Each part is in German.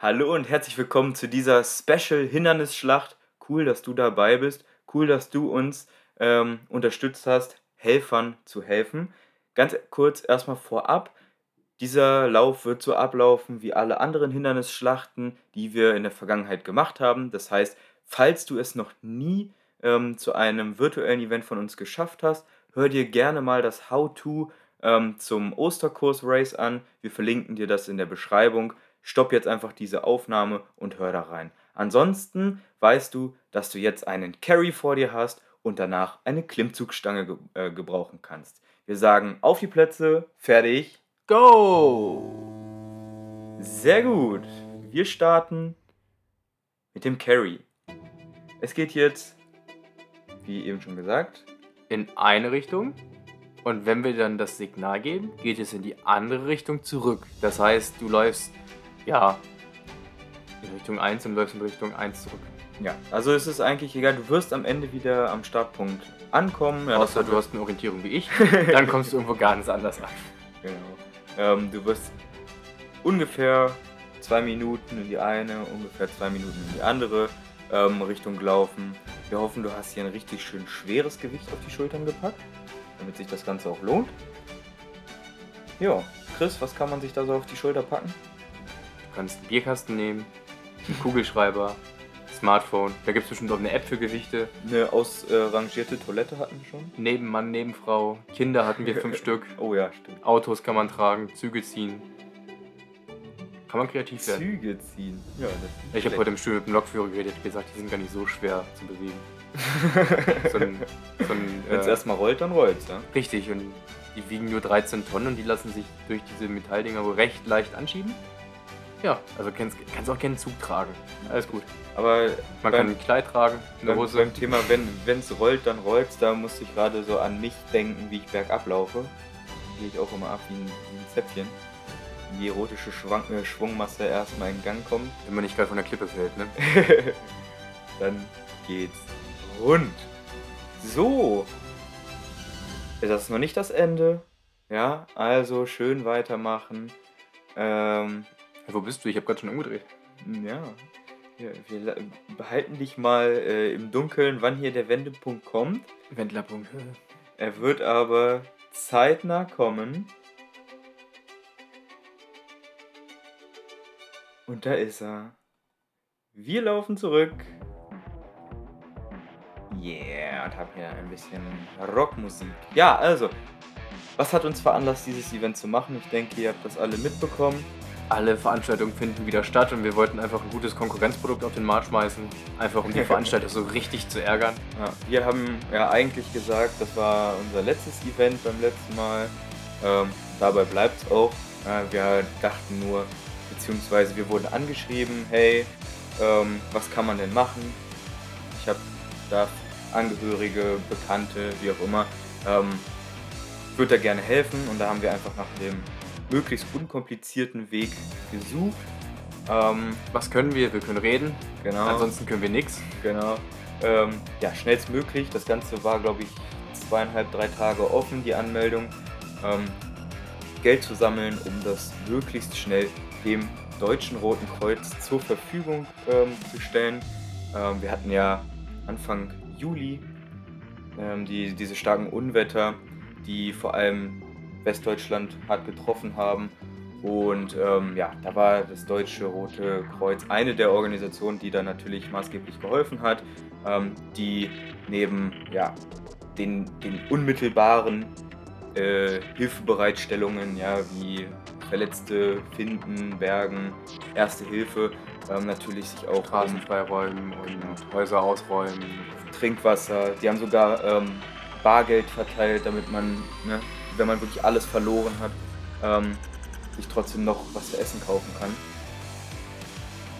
Hallo und herzlich willkommen zu dieser Special Hindernisschlacht. Cool, dass du dabei bist. Cool, dass du uns ähm, unterstützt hast, Helfern zu helfen. Ganz kurz erstmal vorab. Dieser Lauf wird so ablaufen wie alle anderen Hindernisschlachten, die wir in der Vergangenheit gemacht haben. Das heißt, falls du es noch nie ähm, zu einem virtuellen Event von uns geschafft hast, hör dir gerne mal das How-To ähm, zum Osterkurs Race an. Wir verlinken dir das in der Beschreibung. Stopp jetzt einfach diese Aufnahme und hör da rein. Ansonsten weißt du, dass du jetzt einen Carry vor dir hast und danach eine Klimmzugstange ge äh, gebrauchen kannst. Wir sagen auf die Plätze, fertig, go! Sehr gut. Wir starten mit dem Carry. Es geht jetzt, wie eben schon gesagt, in eine Richtung. Und wenn wir dann das Signal geben, geht es in die andere Richtung zurück. Das heißt, du läufst ja in Richtung 1 und läufst in Richtung 1 zurück. Ja, also es ist eigentlich egal, du wirst am Ende wieder am Startpunkt ankommen. Ja, Außer du hast eine Orientierung wie ich, dann kommst du irgendwo ganz anders an. Genau. Ähm, du wirst ungefähr zwei Minuten in die eine, ungefähr zwei Minuten in die andere ähm, Richtung laufen. Wir hoffen, du hast hier ein richtig schön schweres Gewicht auf die Schultern gepackt, damit sich das Ganze auch lohnt. Ja, Chris, was kann man sich da so auf die Schulter packen? Du kannst einen Bierkasten nehmen, einen Kugelschreiber, Smartphone. Da gibt es bestimmt auch eine App für Gewichte. Eine ausrangierte Toilette hatten wir schon. Neben Mann, neben Frau. Kinder hatten wir fünf Stück. Oh ja, stimmt. Autos kann man tragen, Züge ziehen. Kann man kreativ werden. Züge ziehen. Ja, das Ich habe heute im Studio mit dem Lokführer geredet, gesagt, die sind gar nicht so schwer zu bewegen. so ein, so ein, Wenn es äh, erstmal rollt, dann rollt's, ja. Richtig, und die wiegen nur 13 Tonnen und die lassen sich durch diese Metalldinger recht leicht anschieben. Ja, also kannst, kannst auch gerne einen Zug tragen. Alles gut. Aber Man beim, kann ein Kleid tragen, beim, Hose. beim Thema, wenn es rollt, dann rollt's, da musste ich gerade so an mich denken, wie ich bergab laufe. Gehe ich auch immer ab wie ein, wie ein Zäpfchen. Wenn Die erotische Schwang äh, Schwungmasse erstmal in Gang kommt, Wenn man nicht gerade von der Klippe fällt, ne? dann geht's rund. So. Das ist noch nicht das Ende. Ja, also schön weitermachen. Ähm, wo bist du? Ich habe gerade schon umgedreht. Ja, wir, wir behalten dich mal äh, im Dunkeln, wann hier der Wendepunkt kommt. Wendlerpunkt. Er wird aber zeitnah kommen. Und da ist er. Wir laufen zurück. Yeah, und haben hier ein bisschen Rockmusik. Ja, also, was hat uns veranlasst, dieses Event zu machen? Ich denke, ihr habt das alle mitbekommen. Alle Veranstaltungen finden wieder statt und wir wollten einfach ein gutes Konkurrenzprodukt auf den Markt schmeißen. Einfach um die Veranstalter so richtig zu ärgern. Ja, wir haben ja eigentlich gesagt, das war unser letztes Event beim letzten Mal. Ähm, dabei bleibt es auch. Ja, wir dachten nur, beziehungsweise wir wurden angeschrieben, hey, ähm, was kann man denn machen? Ich habe da Angehörige, Bekannte, wie auch immer, ähm, würde da gerne helfen und da haben wir einfach nach dem möglichst unkomplizierten Weg gesucht. Ähm, Was können wir? Wir können reden. genau. Ansonsten können wir nichts. Genau. Ähm, ja, schnellstmöglich. Das Ganze war, glaube ich, zweieinhalb, drei Tage offen, die Anmeldung. Ähm, Geld zu sammeln, um das möglichst schnell dem Deutschen Roten Kreuz zur Verfügung ähm, zu stellen. Ähm, wir hatten ja Anfang Juli ähm, die, diese starken Unwetter, die vor allem Westdeutschland hart getroffen haben. Und ähm, ja, da war das Deutsche Rote Kreuz eine der Organisationen, die da natürlich maßgeblich geholfen hat, ähm, die neben ja, den, den unmittelbaren äh, Hilfebereitstellungen, ja, wie Verletzte finden, bergen, Erste Hilfe, ähm, natürlich sich auch Straßen um freiräumen und Häuser ausräumen. Trinkwasser, die haben sogar ähm, Bargeld verteilt, damit man, ne, wenn man wirklich alles verloren hat, ähm, sich trotzdem noch was zu essen kaufen kann.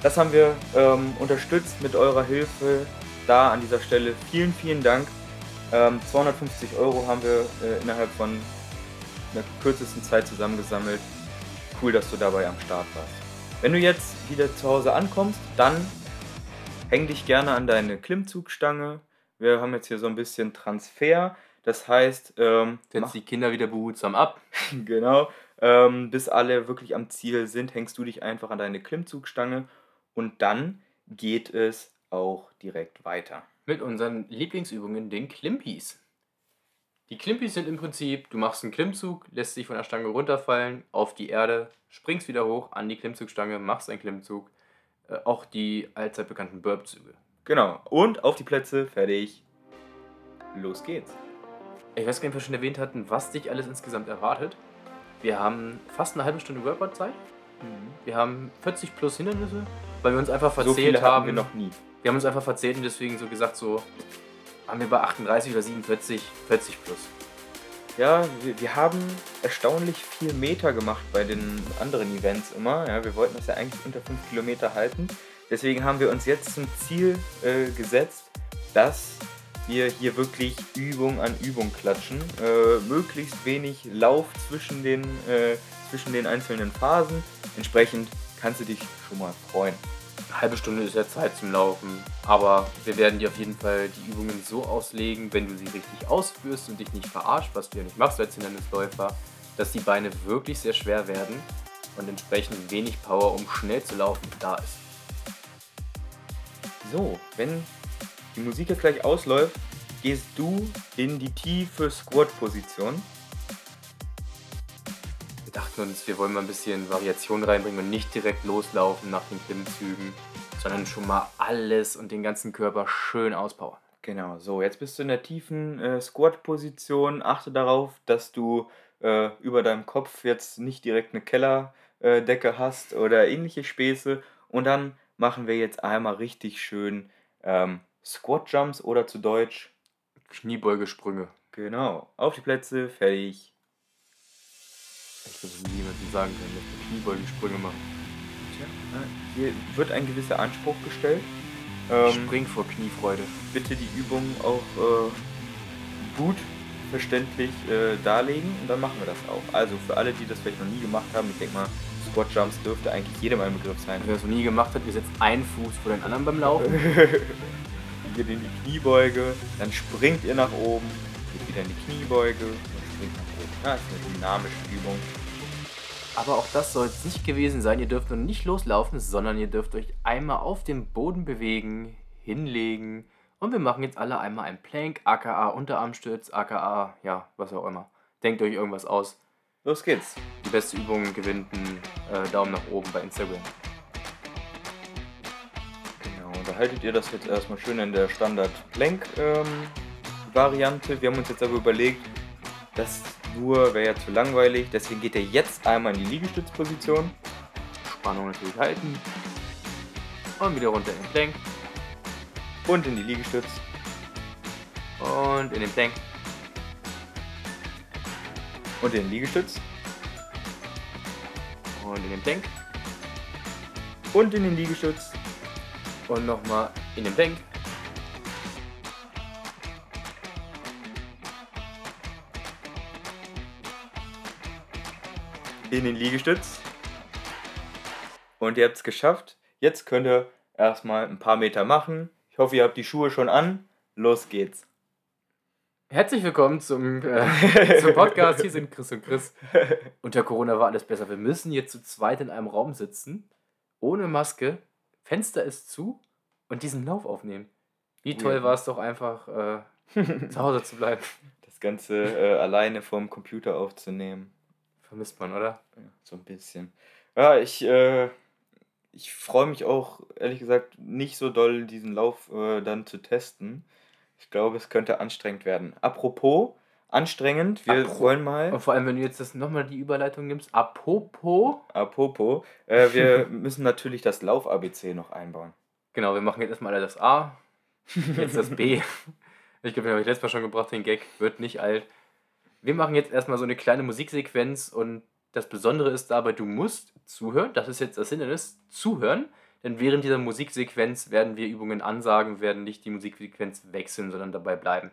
Das haben wir ähm, unterstützt mit eurer Hilfe. Da an dieser Stelle vielen, vielen Dank. Ähm, 250 Euro haben wir äh, innerhalb von einer kürzesten Zeit zusammengesammelt. Cool, dass du dabei am Start warst. Wenn du jetzt wieder zu Hause ankommst, dann häng dich gerne an deine Klimmzugstange. Wir haben jetzt hier so ein bisschen Transfer. Das heißt, ähm, Setz mach- die Kinder wieder behutsam ab. genau, Ähm, bis alle wirklich am Ziel sind, hängst du dich einfach an deine Klimmzugstange und dann geht es auch direkt weiter. Mit unseren Lieblingsübungen, den Klimpies. Die Klimpies sind im Prinzip, du machst einen Klimmzug, lässt dich von der Stange runterfallen, auf die Erde, springst wieder hoch an die Klimmzugstange, machst einen Klimmzug. Äh, auch die allzeit bekannten Burpzüge. Genau. Und auf die Plätze, fertig. Los geht's. Ich weiß gar nicht, ob wir schon erwähnt hatten, was dich alles insgesamt erwartet. Wir haben fast eine halbe Stunde Workout-Zeit. Wir haben 40 plus Hindernisse, weil wir uns einfach verzählt so viele haben. haben wir noch nie. Wir haben uns einfach verzählt und deswegen so gesagt, so waren wir bei 38 oder 47, 40 plus. Ja, wir, wir haben erstaunlich viel Meter gemacht bei den anderen Events immer. Ja, wir wollten das ja eigentlich unter 5 Kilometer halten. Deswegen haben wir uns jetzt zum Ziel äh, gesetzt, dass wir hier wirklich Übung an Übung klatschen. Äh, möglichst wenig Lauf zwischen den, äh, zwischen den einzelnen Phasen. Entsprechend kannst du dich schon mal freuen. Eine halbe Stunde ist ja Zeit zum Laufen, aber wir werden dir auf jeden Fall die Übungen so auslegen, wenn du sie richtig ausführst und dich nicht verarscht, was du ja nicht machst als Hindernisläufer, dass die Beine wirklich sehr schwer werden und entsprechend wenig Power, um schnell zu laufen, da ist. So, wenn die Musik jetzt gleich ausläuft, gehst du in die tiefe Squat-Position. Wir dachten uns, wir wollen mal ein bisschen Variation reinbringen und nicht direkt loslaufen nach den Klimmzügen, sondern schon mal alles und den ganzen Körper schön auspowern. Genau, so, jetzt bist du in der tiefen äh, Squat-Position. Achte darauf, dass du äh, über deinem Kopf jetzt nicht direkt eine Kellerdecke äh, hast oder ähnliche Späße. Und dann machen wir jetzt einmal richtig schön ähm, Squat-Jumps oder zu Deutsch Kniebeugesprünge. Genau, auf die Plätze, fertig. Ich würde niemandem sagen können, dass wir Kniebeugensprünge machen. Tja, hier wird ein gewisser Anspruch gestellt. Ähm, Spring vor Kniefreude. Bitte die Übung auch äh, gut verständlich äh, darlegen und dann machen wir das auch. Also für alle, die das vielleicht noch nie gemacht haben, ich denke mal, Squat Jumps dürfte eigentlich jedem ein Begriff sein. Wer das noch nie gemacht hat, wir setzen einen Fuß vor den anderen beim Laufen. geht in die Kniebeuge, dann springt ihr nach oben, geht wieder in die Kniebeuge und springt nach oben. Ja, das ist eine dynamische Übung. Aber auch das soll es nicht gewesen sein. Ihr dürft nun nicht loslaufen, sondern ihr dürft euch einmal auf dem Boden bewegen, hinlegen. Und wir machen jetzt alle einmal ein Plank, aka Unterarmstütz, aka, ja, was auch immer. Denkt euch irgendwas aus. Los geht's. Die beste Übung gewinnt einen äh, Daumen nach oben bei Instagram. Genau, da haltet ihr das jetzt erstmal schön in der Standard-Plank-Variante. Ähm, wir haben uns jetzt aber überlegt, das nur wäre ja zu langweilig. Deswegen geht ihr jetzt einmal in die Liegestützposition. Spannung natürlich halten. Und wieder runter in den Plank. Und in die Liegestütz. Und in den Plank. Und in den Liegestütz. Und in den Plank. Und in den Liegestütz. Und nochmal in den Plank. In den Liegestütz. Und ihr habt es geschafft. Jetzt könnt ihr erstmal ein paar Meter machen. Ich hoffe, ihr habt die Schuhe schon an. Los geht's. Herzlich willkommen zum, äh, zum Podcast. Hier sind Chris und Chris. Unter Corona war alles besser. Wir müssen jetzt zu zweit in einem Raum sitzen, ohne Maske. Fenster ist zu und diesen Lauf aufnehmen. Wie toll ja. war es doch einfach, äh, zu Hause zu bleiben. Das Ganze äh, alleine vorm Computer aufzunehmen. Vermisst man, oder? Ja, so ein bisschen. Ja, ich, äh, ich freue mich auch, ehrlich gesagt, nicht so doll, diesen Lauf äh, dann zu testen. Ich glaube, es könnte anstrengend werden. Apropos, anstrengend, wir Apro wollen mal. Und vor allem, wenn du jetzt das nochmal die Überleitung nimmst, apropos. Apropos, äh, wir müssen natürlich das Lauf-ABC noch einbauen. Genau, wir machen jetzt erstmal das A, jetzt das B. Ich glaube, den habe ich letztes Mal schon gebracht, den Gag, wird nicht alt. Wir machen jetzt erstmal so eine kleine Musiksequenz und das Besondere ist dabei, du musst zuhören, das ist jetzt das Hindernis, zuhören, denn während dieser Musiksequenz werden wir Übungen ansagen, werden nicht die Musiksequenz wechseln, sondern dabei bleiben.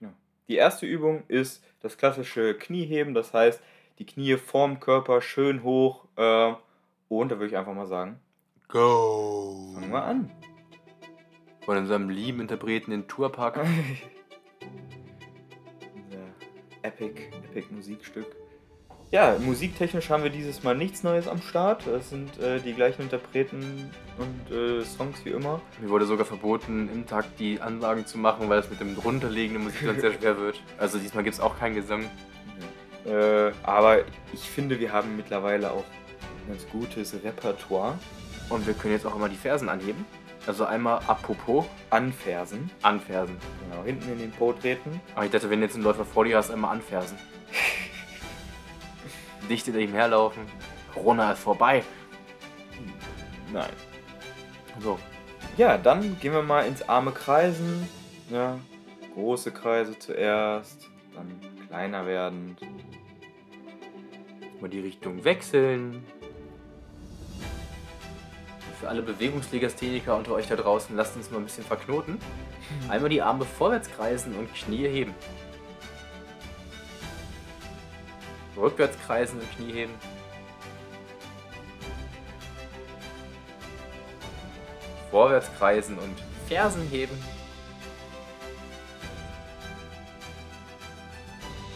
Genau. Die erste Übung ist das klassische Knieheben, das heißt, die Knie vorm Körper schön hoch äh, und da würde ich einfach mal sagen, Go! Fangen wir an. Von unserem lieben Interpreten in Tourpark. Epic, Epic Musikstück. Ja, musiktechnisch haben wir dieses Mal nichts Neues am Start. Es sind äh, die gleichen Interpreten und äh, Songs wie immer. Mir wurde sogar verboten, im Takt die Anlagen zu machen, weil es mit dem drunterliegenden Musik dann sehr schwer wird. Also diesmal gibt es auch keinen Gesang. Äh, aber ich finde, wir haben mittlerweile auch ein ganz gutes Repertoire. Und wir können jetzt auch immer die Fersen anheben. Also einmal apropos Anfersen. anfersen. Genau, hinten in den Po treten. Aber ich dachte, wenn jetzt ein Läufer vor dir hast, einmal anfersen. Dicht hinter ihm herlaufen. Corona ist vorbei. Nein. So. Ja, dann gehen wir mal ins arme Kreisen. Ja, große Kreise zuerst, dann kleiner werdend. Mal die Richtung wechseln. Für alle Bewegungslegastheniker unter euch da draußen, lasst uns mal ein bisschen verknoten. Einmal die Arme vorwärts kreisen und Knie heben. Rückwärts kreisen und Knie heben. Vorwärts kreisen und Fersen heben.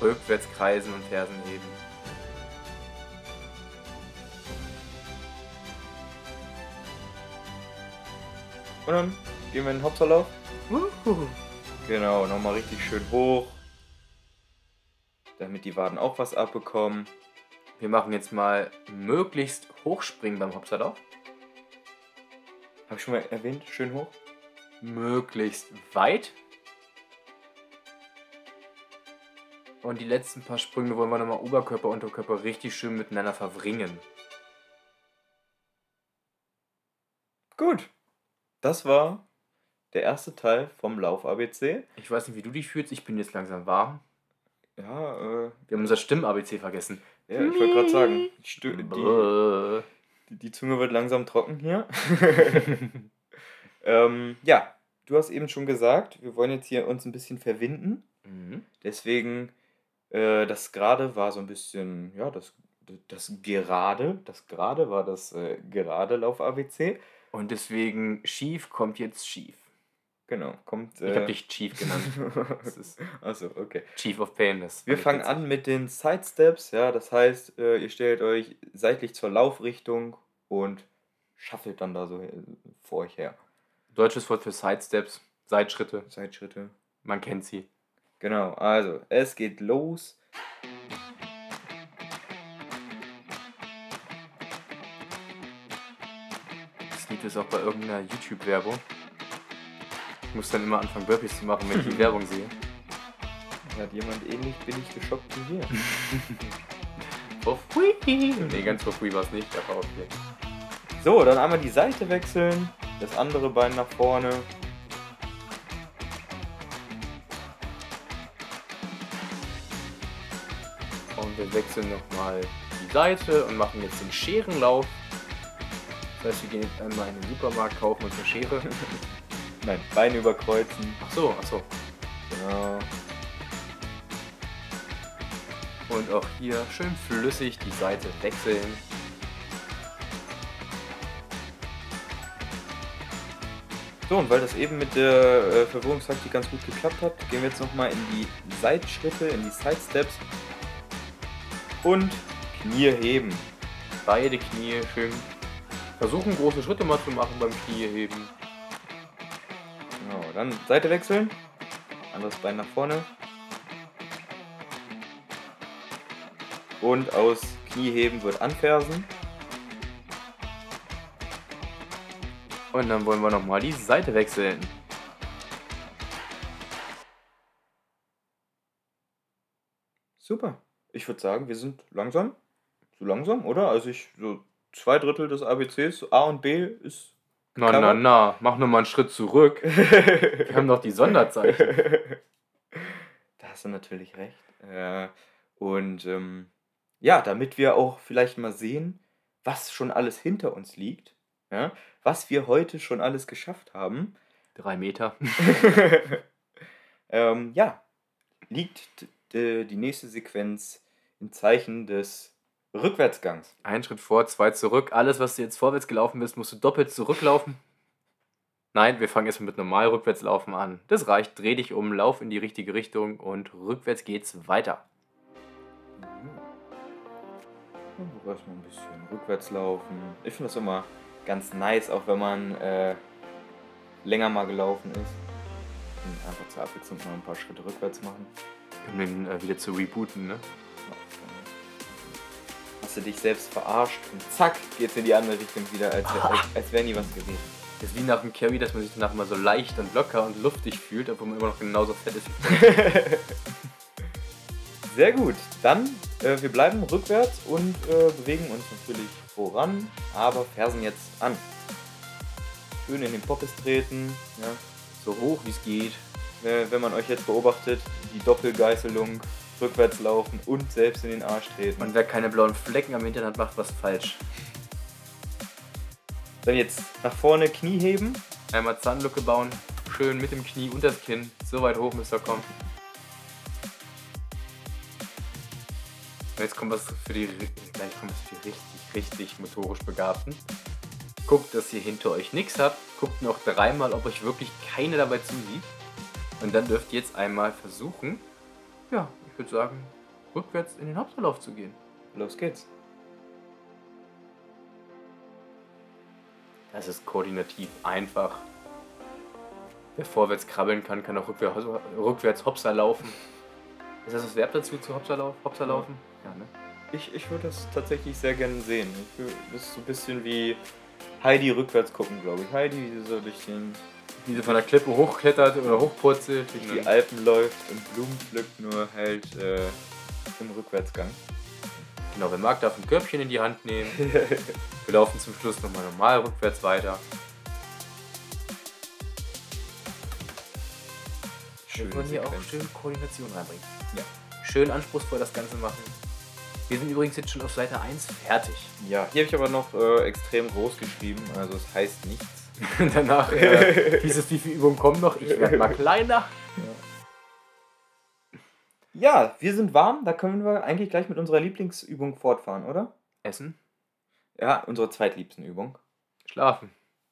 Rückwärts kreisen und Fersen heben. Und dann gehen wir in den Hopserlauf. Genau, nochmal richtig schön hoch. Damit die Waden auch was abbekommen. Wir machen jetzt mal möglichst hochspringen beim Hopserlauf. Habe ich schon mal erwähnt, schön hoch. Möglichst weit. Und die letzten paar Sprünge wollen wir nochmal Oberkörper, Unterkörper richtig schön miteinander verwringen. Das war der erste Teil vom Lauf-ABC. Ich weiß nicht, wie du dich fühlst, ich bin jetzt langsam warm. Ja, äh, Wir haben unser Stimm-ABC vergessen. ja ich wollte gerade sagen, die, die, die, Zunge wird langsam trocken hier. ähm, ja, du hast eben schon gesagt, wir wollen jetzt hier uns ein bisschen verwinden. Mhm. Deswegen, äh, das gerade war so ein bisschen, ja, das, das gerade, das gerade war das äh, gerade Lauf-ABC. Und deswegen schief kommt jetzt schief. Genau, kommt. Ich habe dich Chief genannt. Achso, okay. Chief of Pain. Das Wir fangen an mit den Side Steps, ja, das heißt, äh, ihr stellt euch seitlich zur Laufrichtung und schaffelt dann da so äh, vor euch her. Deutsches Wort für Sidesteps, Seitschritte. Seitschritte. Man kennt sie. Genau, also es geht los. Ist auch bei irgendeiner YouTube-Werbung. Ich muss dann immer anfangen, Burpees zu machen, wenn ich die Werbung sehe. Hat jemand ähnlich billig geshoppt wie hier? For free! Nee, ganz for free war es nicht, aber okay. So, dann einmal die Seite wechseln, das andere Bein nach vorne. Und wir wechseln nochmal die Seite und machen jetzt den Scherenlauf. Das heißt, wir gehen jetzt einmal in den Supermarkt, kaufen uns eine Schere. Nein, Beine überkreuzen. Ach so, ach so. Genau. Und auch hier schön flüssig die Seite wechseln. So, und weil das eben mit der äh, Verwirrungstaktik ganz gut geklappt hat, gehen wir jetzt nochmal in die Seitschritte, in die Side Steps. Und Knie heben. Beide Knie schön versuchen, große Schritte mal zu machen beim Knieheben. Genau, dann Seite wechseln. Anderes Bein nach vorne. Und aus Knieheben wird anfersen. Und dann wollen wir nochmal die Seite wechseln. Super. Ich würde sagen, wir sind langsam. Zu langsam, oder? Also ich, so zwei Drittel des ABCs, A und B ist. Na, na, na, mach nur mal einen Schritt zurück. Wir haben doch die Sonderzeichen. da hast du natürlich recht. Äh, und ähm, ja, damit wir auch vielleicht mal sehen, was schon alles hinter uns liegt, ja, was wir heute schon alles geschafft haben, Drei Meter. ähm, ja, liegt d- die nächste Sequenz im Zeichen des Rückwärtsgangs. Ein Schritt vor, zwei zurück. Alles, was du jetzt vorwärts gelaufen bist, musst du doppelt zurücklaufen. Nein, wir fangen erstmal mit normal Rückwärtslaufen an. Das reicht. Dreh dich um, lauf in die richtige Richtung und rückwärts geht's weiter. erstmal ein bisschen rückwärts laufen. Ich finde das immer ganz nice, auch wenn man äh, länger mal gelaufen ist. Und einfach zur Abwechslung mal ein paar Schritte rückwärts machen. Um den äh, wieder zu rebooten, ne? Hast du dich selbst verarscht und zack, geht's in die andere Richtung wieder, als, als, als wäre nie was gewesen. Das ist wie nach dem Carry, dass man sich danach mal so leicht und locker und luftig fühlt, obwohl man immer noch genauso fett ist Sehr gut. Dann, äh, wir bleiben rückwärts und äh, bewegen uns natürlich voran, aber Fersen jetzt an. Schön in den Poppes treten, ja. so hoch wie es geht. Äh, wenn man euch jetzt beobachtet, die Doppelgeißelung, rückwärts laufen und selbst in den Arsch treten. Und wer keine blauen Flecken am Hintern hat, macht was falsch. Dann jetzt nach vorne Knie heben. Einmal Zahnlücke bauen, schön mit dem Knie und das Kinn. So weit hoch müsst ihr kommen. Und jetzt kommt was für die, gleich kommt was für die richtig, richtig motorisch Begabten. Guckt, dass ihr hinter euch nichts habt. Guckt noch dreimal, ob euch wirklich keine dabei zusieht. Und dann dürft ihr jetzt einmal versuchen, ja, ich würde sagen, rückwärts in den Hauptverlauf zu gehen. Los geht's. Das ist koordinativ einfach. Wer vorwärts krabbeln kann, kann auch rückwärts, rückwärts Hopser laufen. Ist das das Verb dazu, zu Hopser, lauf, Hopser laufen? Ja, ne? Ich, ich würde das tatsächlich sehr gerne sehen. Ich wür- das ist so ein bisschen wie Heidi rückwärts gucken, glaube ich. Heidi, wie sie so durch, den, Wie sie von der Klippe hochklettert oder hochpurzelt. durch die Alpen läuft und Blumen pflückt, nur halt äh, im Rückwärtsgang. Genau, wer mag, darf ein Körbchen in die Hand nehmen. Wir laufen zum Schluss nochmal normal rückwärts weiter. Wir wollen hier auch schön Koordination reinbringen. Ja. Schön anspruchsvoll das Ganze machen. Wir sind übrigens jetzt schon auf Seite 1 fertig. Ja, hier habe ich aber noch äh, extrem groß geschrieben, also es heißt nichts. Danach äh, hieß es, wie viele Übungen kommen noch? Ich werde mal kleiner. Ja, wir sind warm, da können wir eigentlich gleich mit unserer Lieblingsübung fortfahren, oder? Essen, Ja, unsere zweitliebsten Übung. schlafen,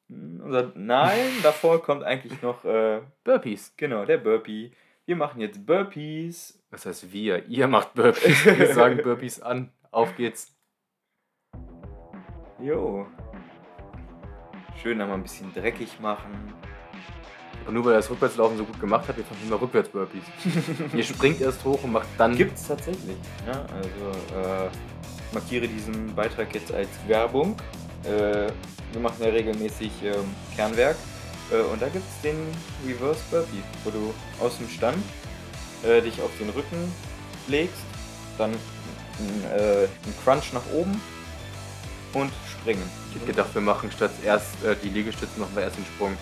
Hm, Unser, nein, davor kommt eigentlich noch, äh, Burpees. genau, der Burpee. Wir machen jetzt Burpees. Was heißt wir? Ihr macht Burpees. Wir sagen Burpees an. Auf geht's. Jo. Schön einmal ein bisschen dreckig machen. Und nur weil ihr das Rückwärtslaufen so gut gemacht habt, jetzt machen wir rückwärts Burpees. Ihr springt erst hoch und macht dann. Gibt es tatsächlich. Ja, also äh, ich markiere diesen Beitrag jetzt als Werbung. Äh, wir machen ja regelmäßig ähm, Kernwerk. Äh, und da gibt es den Reverse Burpee, wo du aus dem Stand äh, dich auf den Rücken legst, dann äh, einen Crunch nach oben und springen. Ich hätte gedacht, wir machen statt erst äh, die Liegestütze, machen wir erst den Sprung.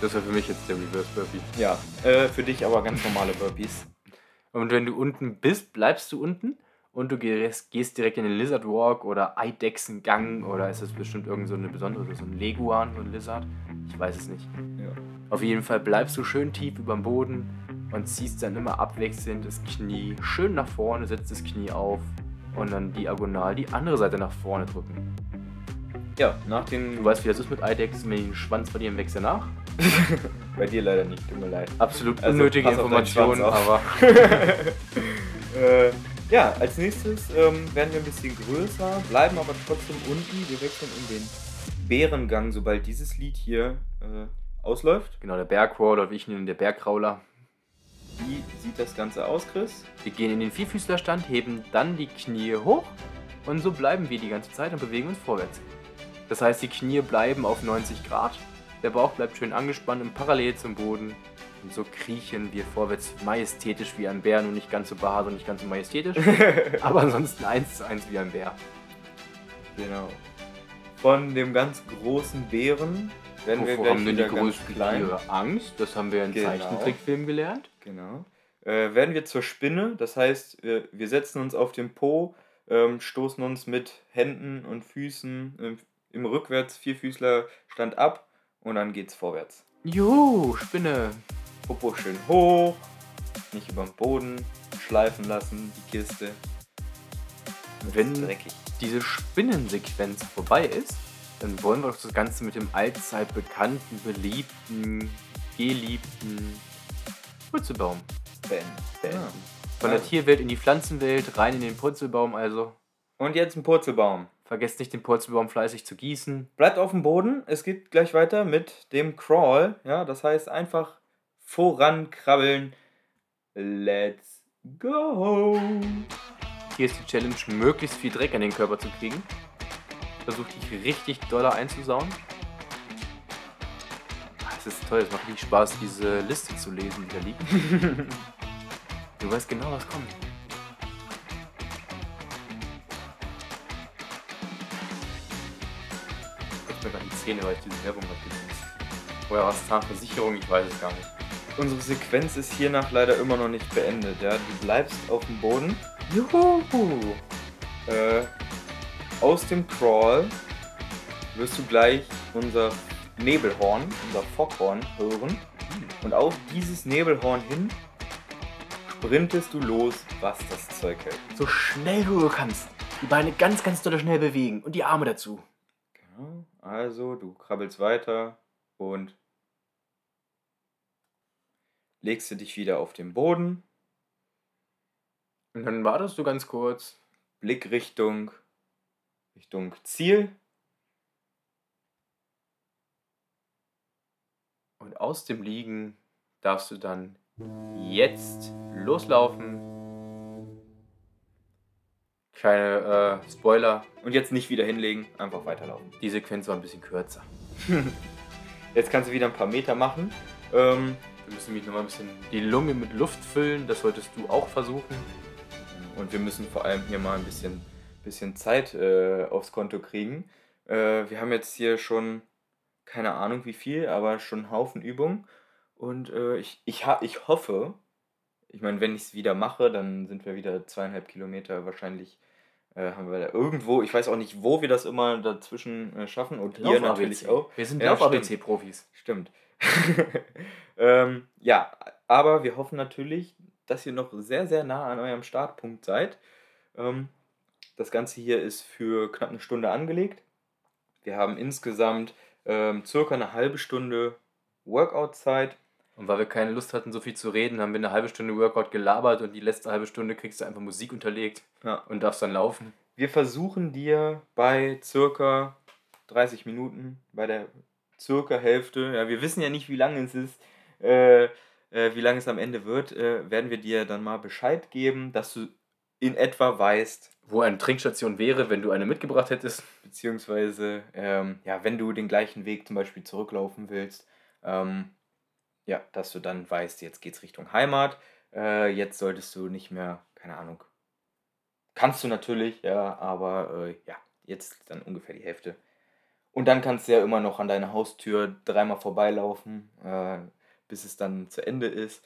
Das wäre für mich jetzt der Reverse Burpee. Ja, äh, für dich aber ganz normale Burpees. Und wenn du unten bist, bleibst du unten und du gehst, gehst direkt in den Lizard Walk oder Eidechsengang oder ist das bestimmt irgend so eine besondere, so ein Leguan, so ein Lizard? Ich weiß es nicht. Ja. Auf jeden Fall bleibst du schön tief über dem Boden und ziehst dann immer abwechselnd das Knie schön nach vorne, setzt das Knie auf und dann diagonal die andere Seite nach vorne drücken. Ja, nach den. Du weißt, wie das ist mit Eidechsen, wenn den Schwanz von dir wächst nach. Bei dir leider nicht, tut mir leid. Absolut Also, unnötige Informationen, aber Äh, ja, als nächstes ähm, werden wir ein bisschen größer, bleiben aber trotzdem unten. Wir wechseln in den Bärengang, sobald dieses Lied hier äh, ausläuft. genau, der Bergcrawl oder wie ich nenne, der Bergkrauler. Wie sieht das Ganze aus, Chris? Wir gehen in den Vierfüßlerstand, heben dann die Knie hoch und so bleiben wir die ganze Zeit und bewegen uns vorwärts. Das heißt, die Knie bleiben auf 90 Grad, der Bauch bleibt schön angespannt und parallel zum Boden. Und so kriechen wir vorwärts majestätisch wie ein Bär, nur nicht ganz so behaart und nicht ganz so majestätisch, aber ansonsten eins zu eins wie ein Bär. Genau. Von dem ganz großen Bären werden wir Wovor gleich haben denn die größten. Tiere Angst? Das haben wir in Genau. Zeichentrickfilmen gelernt. Genau. Äh, werden wir zur Spinne, das heißt, wir, wir setzen uns auf den Po, ähm, stoßen uns mit Händen und Füßen ähm, im Rückwärts Vierfüßlerstand ab und dann geht's vorwärts. Juhu, Spinne. Popo schön hoch, nicht über den Boden schleifen lassen, die Kiste. Wenn- diese Spinnensequenz vorbei ist, dann wollen wir doch das Ganze mit dem allzeit bekannten, beliebten, geliebten Purzelbaum Ben. beenden. Ja. Von der Also. Tierwelt in die Pflanzenwelt, rein in den Purzelbaum also. Und jetzt ein Purzelbaum. Vergesst nicht, den Purzelbaum fleißig zu gießen. Bleibt auf dem Boden. Es geht gleich weiter mit dem Crawl. Ja, das heißt einfach vorankrabbeln. Let's go. Hier ist die Challenge, möglichst viel Dreck an den Körper zu kriegen. Versucht dich richtig doller einzusauen. Ah, Es ist toll, es macht richtig Spaß, diese Liste zu lesen, die da liegt. du weißt genau, was kommt. Zähne, weil ich diese Werbung habe. Oder was Zahnversicherung, ich weiß es gar nicht. Unsere Sequenz ist hiernach leider immer noch nicht beendet. Ja, du bleibst auf dem Boden. Juhu! Äh, aus dem Crawl wirst du gleich unser Nebelhorn, unser Foghorn hören. Und auf dieses Nebelhorn hin sprintest du los, was das Zeug hält. So schnell du kannst. Die Beine ganz, ganz doll schnell bewegen und die Arme dazu. Genau. Also, du krabbelst weiter und legst du dich wieder auf den Boden, Und dann wartest du ganz kurz. Blick Richtung, Richtung Ziel. Und aus dem Liegen darfst du dann jetzt loslaufen. Keine äh, Spoiler, Und jetzt nicht wieder hinlegen, einfach weiterlaufen. die Sequenz war ein bisschen kürzer. Jetzt kannst du wieder ein paar Meter machen. Ähm, Wir müssen mich nochmal ein bisschen die Lunge mit Luft füllen. Das solltest du auch versuchen. und wir müssen vor allem hier mal ein bisschen, bisschen Zeit äh, aufs Konto kriegen. Äh, wir haben jetzt hier schon keine Ahnung wie viel, aber schon einen Haufen Übungen. Und äh, ich, ich, ha ich hoffe, ich meine, wenn ich es wieder mache, dann sind wir wieder zweieinhalb Kilometer wahrscheinlich. Äh, haben wir da irgendwo, ich weiß auch nicht, wo wir das immer dazwischen äh, schaffen und hier natürlich auch. Wir sind Ja, Lauf-ABC-Profis. Stimmt. ähm, ja, aber wir hoffen natürlich, dass ihr noch sehr, sehr nah an eurem Startpunkt seid. Ähm, das Ganze hier ist für knapp eine Stunde angelegt. Wir haben insgesamt ähm, circa eine halbe Stunde Workout-Zeit. Und weil wir keine Lust hatten, so viel zu reden, haben wir eine halbe Stunde Workout gelabert und die letzte halbe Stunde kriegst du einfach Musik unterlegt Ja. und darfst dann laufen. Wir versuchen dir bei circa 30 Minuten, bei der circa Hälfte, ja, wir wissen ja nicht, wie lange es ist, äh, äh, wie lange es am Ende wird, äh, werden wir dir dann mal Bescheid geben, dass du in etwa weißt, Wo eine Trinkstation wäre, wenn du eine mitgebracht hättest. beziehungsweise, ähm, ja, wenn du den gleichen Weg zum Beispiel zurücklaufen willst, ähm, ja, dass du dann weißt, jetzt geht's Richtung Heimat, äh, jetzt solltest du nicht mehr, keine Ahnung, kannst du natürlich, ja, aber äh, ja, jetzt dann ungefähr die Hälfte. Und dann kannst du ja immer noch an deiner Haustür dreimal vorbeilaufen, äh, bis es dann zu Ende ist.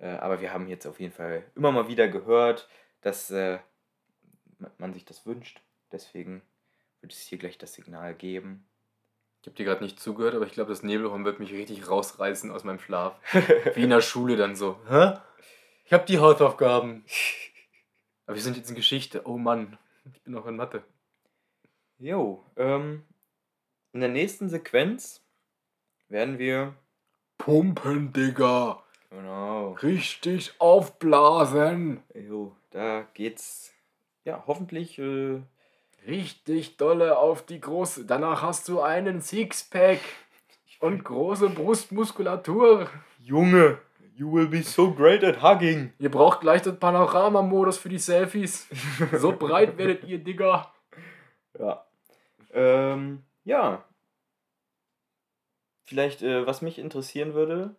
Äh, aber wir haben jetzt auf jeden Fall immer mal wieder gehört, dass äh, ma- man sich das wünscht. Deswegen wird es hier gleich das Signal geben. Ich habe dir gerade nicht zugehört, aber ich glaube, das Nebelhorn wird mich richtig rausreißen aus meinem Schlaf. Wie in der Schule dann so. Hä? Ich habe die Hausaufgaben. Aber wir sind jetzt in Geschichte. Oh Mann, ich bin noch in Mathe. Jo, ähm, in der nächsten Sequenz werden wir. Pumpen, Digga. Genau. Richtig aufblasen. Jo, da geht's. Ja, hoffentlich. Äh, Richtig dolle auf die große. Danach hast du einen Sixpack und große Brustmuskulatur. Junge, you will be so great at hugging. Ihr braucht gleich den Panorama-Modus für die Selfies. So breit werdet ihr, Digga. Ja. Ähm, ja. Vielleicht, äh, was mich interessieren würde,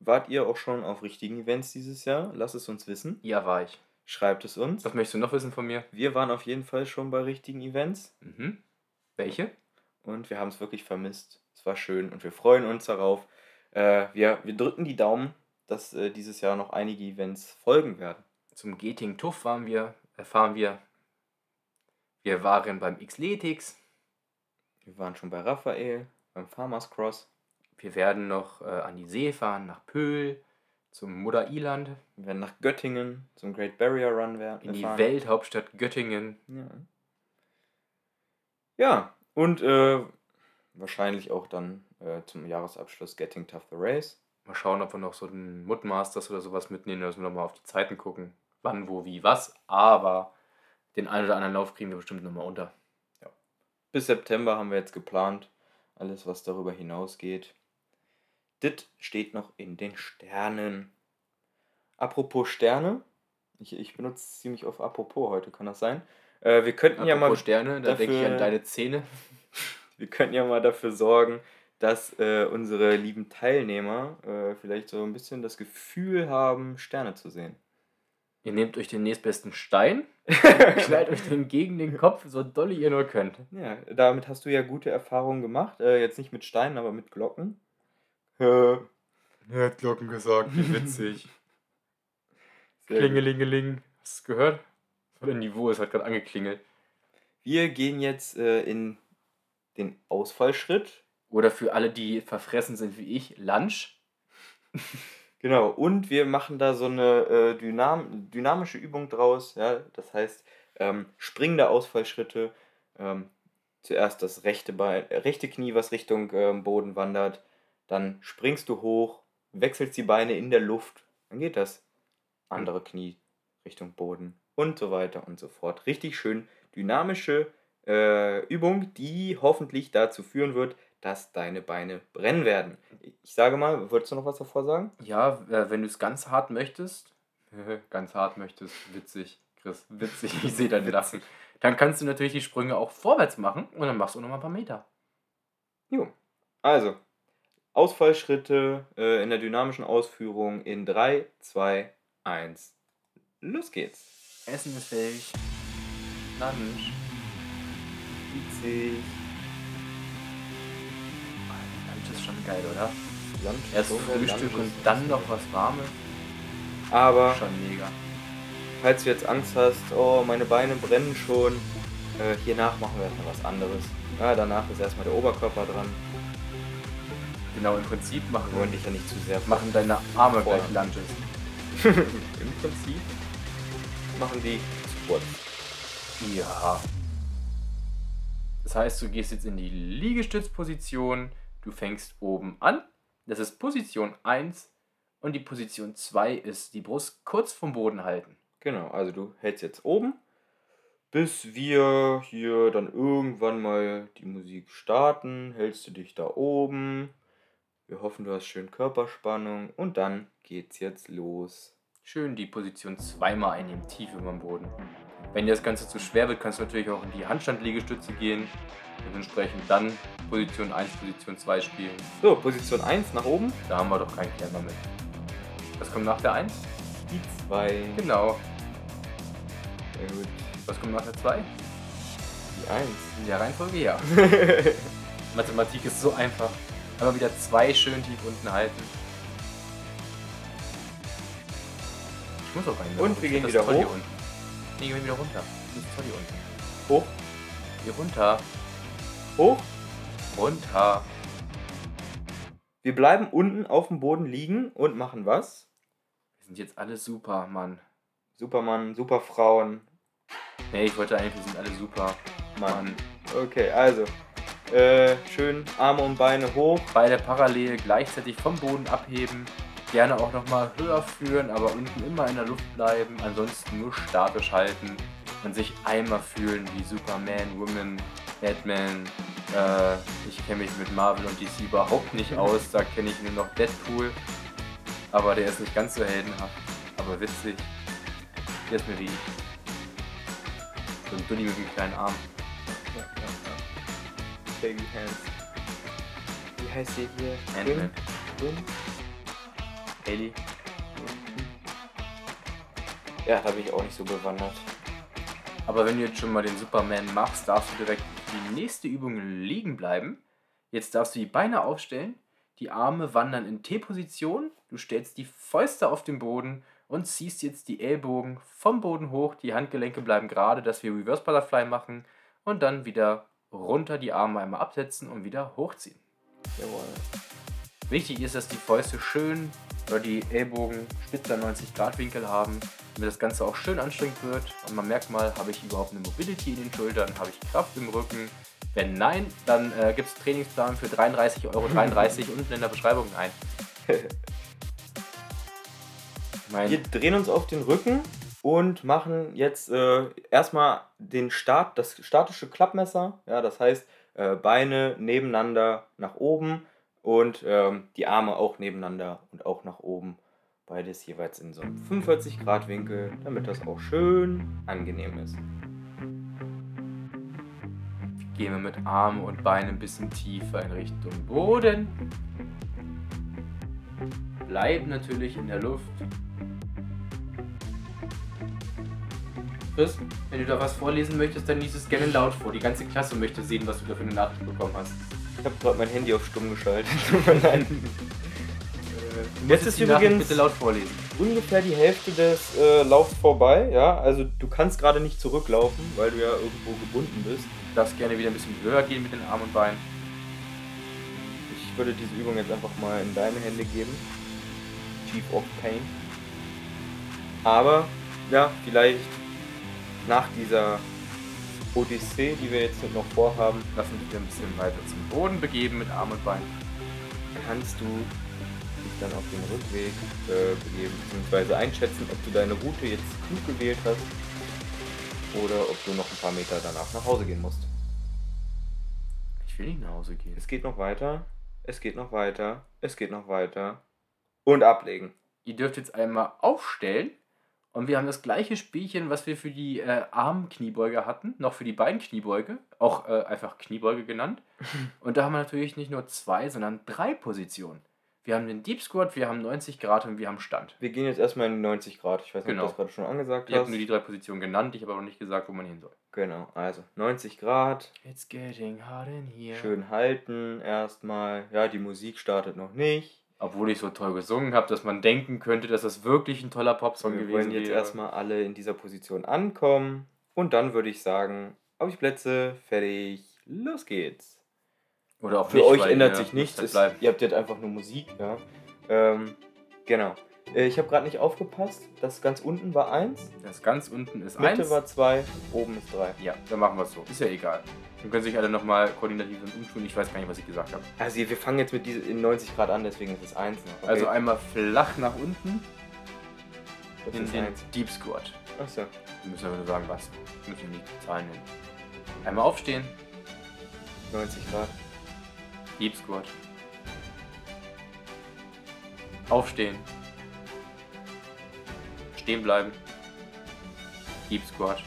wart ihr auch schon auf richtigen Events dieses Jahr? Lasst es uns wissen. Ja, war ich. Schreibt es uns. Was möchtest du noch wissen von mir? Wir waren auf jeden Fall schon bei richtigen Events Mhm. Welche? und wir haben es wirklich vermisst. Es war schön und wir freuen uns darauf. Äh, wir, wir drücken die Daumen, dass äh, dieses Jahr noch einige Events folgen werden. Zum Gating Tuff waren wir, erfahren wir. Wir waren beim Xletics. Wir waren schon bei Raphael, beim Farmers Cross. Wir werden noch äh, an die See fahren, nach Pöhl, zum Mutter-Iland, Wir werden nach Göttingen zum Great Barrier Run werden. in die fahren. Welthauptstadt Göttingen. Ja. Ja, und äh, wahrscheinlich auch dann äh, zum Jahresabschluss Getting Tough the Race. Mal schauen, ob wir noch so einen Mudmasters oder sowas mitnehmen, dass wir nochmal auf die Zeiten gucken. Wann, wo, wie, was. Aber Den einen oder anderen Lauf kriegen wir bestimmt nochmal unter. Bis September haben wir jetzt geplant. Alles, was darüber hinausgeht. Das steht noch in den Sternen. Apropos Sterne. Ich, ich benutze ziemlich oft apropos heute, kann das sein? Äh, wir könnten ja mal. Apropos Sterne, da denke ich an deine Zähne. Wir könnten ja mal dafür sorgen, dass äh, unsere lieben Teilnehmer äh, vielleicht so ein bisschen das Gefühl haben, Sterne zu sehen. Ihr nehmt euch den nächstbesten Stein, knallt euch den gegen den Kopf, so doll ihr nur könnt. Ja, damit hast du ja gute Erfahrungen gemacht. Äh, jetzt nicht mit Steinen, aber mit Glocken. Äh, Er hat Glocken gesagt, wie witzig. Klingelingeling. Hast du es gehört? Das war Niveau, es hat gerade angeklingelt. Wir gehen jetzt äh, in den Ausfallschritt. Oder für alle, die verfressen sind wie ich, Lunch. Genau, und wir machen da so eine äh, Dynam dynamische Übung draus. Ja? Das heißt, ähm, springende Ausfallschritte. Ähm, zuerst das rechte, Bein, äh, rechte Knie, was Richtung ähm, Boden wandert. Dann springst du hoch, wechselst die Beine in der Luft. Dann geht das. Andere Knie Richtung Boden und so weiter und so fort. Richtig schön dynamische äh, Übung, die hoffentlich dazu führen wird, dass deine Beine brennen werden. Ich sage mal, wolltest du noch was davor sagen? Ja, äh, wenn du es ganz hart möchtest, ganz hart möchtest, witzig, Chris, witzig, ich sehe dein Lachen, dann kannst du natürlich die Sprünge auch vorwärts machen und dann machst du noch mal ein paar Meter. Jo. Also, Ausfallschritte äh, in der dynamischen Ausführung in 3, 2, 1. Los geht's. Essen ist fähig. Lunch. Witzig. Lunch ist schon geil, oder? Lunch, Erst Lunch, Frühstück Lunch und dann noch was Warmes. Aber Schon mega. falls du jetzt Angst hast, oh, meine Beine brennen schon, äh, hiernach machen wir erstmal was anderes. Ja, danach ist erstmal der Oberkörper dran. Genau, im Prinzip machen, Wir wollen dich ja nicht zu sehr machen deine Arme Boah. gleich Lunges. Im Prinzip machen die Squats. Ja. Das heißt, du gehst jetzt in die Liegestützposition, du fängst oben an. Das ist Position 1 und die Position 2 ist die Brust kurz vom Boden halten. Genau, also du hältst jetzt oben, bis wir hier dann irgendwann mal die Musik starten, hältst du dich da oben. Wir hoffen, du hast schön Körperspannung und dann geht's jetzt los. Schön die Position zweimal einnehmen, tief über dem Boden. Wenn dir das Ganze zu schwer wird, kannst du natürlich auch in die Handstand-Liegestütze gehen und entsprechend dann Position 1, Position 2 spielen. So, Position 1 nach oben, Da haben wir doch keinen Klemmer mit. Was kommt nach der 1? die 2. Genau. Sehr gut. Was kommt nach der 2? Die 1. In der Reihenfolge ja. Mathematik ist so einfach. Aber wieder zwei schön tief unten halten. Ich muss auch rein. Und wir gehen wieder hoch. Hier unten. Nee, gehen wir wieder runter. Das ist toll hier unten. Hoch, Hier runter. hoch. Runter. Wir bleiben unten auf dem Boden liegen und machen was? Wir sind jetzt alle super, Mann. Supermann, Superfrauen, Nee, ich wollte eigentlich, wir sind alle super. Mann. Okay, also. Äh, schön Arme und Beine hoch. Beide parallel gleichzeitig vom Boden abheben. Gerne auch nochmal höher führen, aber unten immer in der Luft bleiben. Ansonsten nur statisch halten und sich einmal fühlen wie Superman, Woman, Batman. Äh, ich kenne mich mit Marvel und DC überhaupt nicht aus. Da kenne ich nur noch Deadpool. Aber der ist nicht ganz so heldenhaft, aber witzig. Ist mir wie so ein Dulli mit einem kleinen Arm. Baby Hands. Wie heißt die hier? Ant-Man. Wim? Haley. Ja, da bin ich auch nicht so bewandert. Aber wenn du jetzt schon mal den Superman machst, darfst du direkt die nächste Übung liegen bleiben. Jetzt darfst du die Beine aufstellen, die Arme wandern in T-Position, du stellst die Fäuste auf den Boden und ziehst jetzt die Ellbogen vom Boden hoch, die Handgelenke bleiben gerade, dass wir Reverse Butterfly machen und dann wieder runter die Arme einmal absetzen und wieder hochziehen. Jawohl. Wichtig ist, dass die Fäuste schön oder die Ellbogen spitzer 90 Grad Winkel haben, damit das Ganze auch schön anstrengend wird. Und man merkt mal, habe ich überhaupt eine Mobility in den Schultern, habe ich Kraft im Rücken. Wenn nein, dann äh, gibt es Trainingsplan für 33,33 Euro unten in der Beschreibung ein. Wir drehen uns auf den Rücken und machen jetzt äh, erstmal den Start, das statische Klappmesser. Ja, das heißt, äh, Beine nebeneinander nach oben und ähm, die Arme auch nebeneinander und auch nach oben. Beides jeweils in so einem 45 Grad Winkel, damit das auch schön angenehm ist. Gehen wir mit Armen und Beinen ein bisschen tiefer in Richtung Boden. Bleiben natürlich in der Luft. Chris, wenn du da was vorlesen möchtest, dann liest es gerne laut vor. Die ganze Klasse möchte sehen, was du da für eine Nachricht bekommen hast. Ich habe gerade mein Handy auf stumm geschaltet. Leid. Jetzt ist übrigens bitte laut vorlesen. ungefähr die Hälfte des äh, Laufs vorbei. Ja, also du kannst gerade nicht zurücklaufen, weil du ja irgendwo gebunden bist. Du darfst gerne wieder ein bisschen höher gehen mit den Armen und Beinen. Ich würde diese Übung jetzt einfach mal in deine Hände geben. Chief of Pain. Aber, ja, vielleicht nach dieser Odyssee, die wir jetzt noch vorhaben, Lass uns wieder ein bisschen weiter zum Boden begeben mit Armen und Beinen. kannst du dich dann auf den Rückweg äh, begeben, beziehungsweise einschätzen, ob du deine Route jetzt klug gewählt hast oder ob du noch ein paar Meter danach nach Hause gehen musst. Ich will nicht nach Hause gehen. Es geht noch weiter, es geht noch weiter, es geht noch weiter und ablegen. Ihr dürft jetzt einmal aufstellen und wir haben das gleiche Spielchen, was wir für die äh, Armkniebeuge hatten, noch für die Beinkniebeuge, auch äh, einfach Kniebeuge genannt. Und da haben wir natürlich nicht nur zwei, sondern drei Positionen. Wir haben den Deep Squat, wir haben 90 Grad und wir haben Stand. Wir gehen jetzt erstmal in 90 Grad. Ich weiß nicht, Genau. ob du das gerade schon angesagt Ich habe hast. nur die drei Positionen genannt, ich habe aber noch nicht gesagt, wo man hin soll. Genau, also 90 Grad, It's getting hot in here. schön halten erstmal. Ja, die Musik startet noch nicht. Obwohl ich so toll gesungen habe, dass man denken könnte, dass das wirklich ein toller Popsong Wir gewesen wollen jetzt wäre. erstmal alle in dieser Position ankommen. Und dann würde ich sagen, auf die Plätze, fertig, los geht's. Oder auch Für nicht, euch ändert sich nichts. Es, halt ihr habt jetzt einfach nur Musik, ja. Ähm, genau. Äh, Ich habe gerade nicht aufgepasst. Das ganz unten war 1, Das ganz unten ist Mitte 1. war 2, oben ist 3. Ja, dann machen wir es so. Ist ja egal. Dann können sich alle nochmal koordinativ und umschulen. Ich weiß gar nicht, was ich gesagt habe. Also wir fangen jetzt mit in 90 Grad an, deswegen ist es 1 noch. Okay, Also einmal flach nach unten das in ist den 1. Deep Squat. Achso, Wir müssen aber nur sagen, was. Wir müssen die Zahlen nennen. Einmal aufstehen, 90 Grad. Deep Squat. Aufstehen. Stehen bleiben. Deep Squat.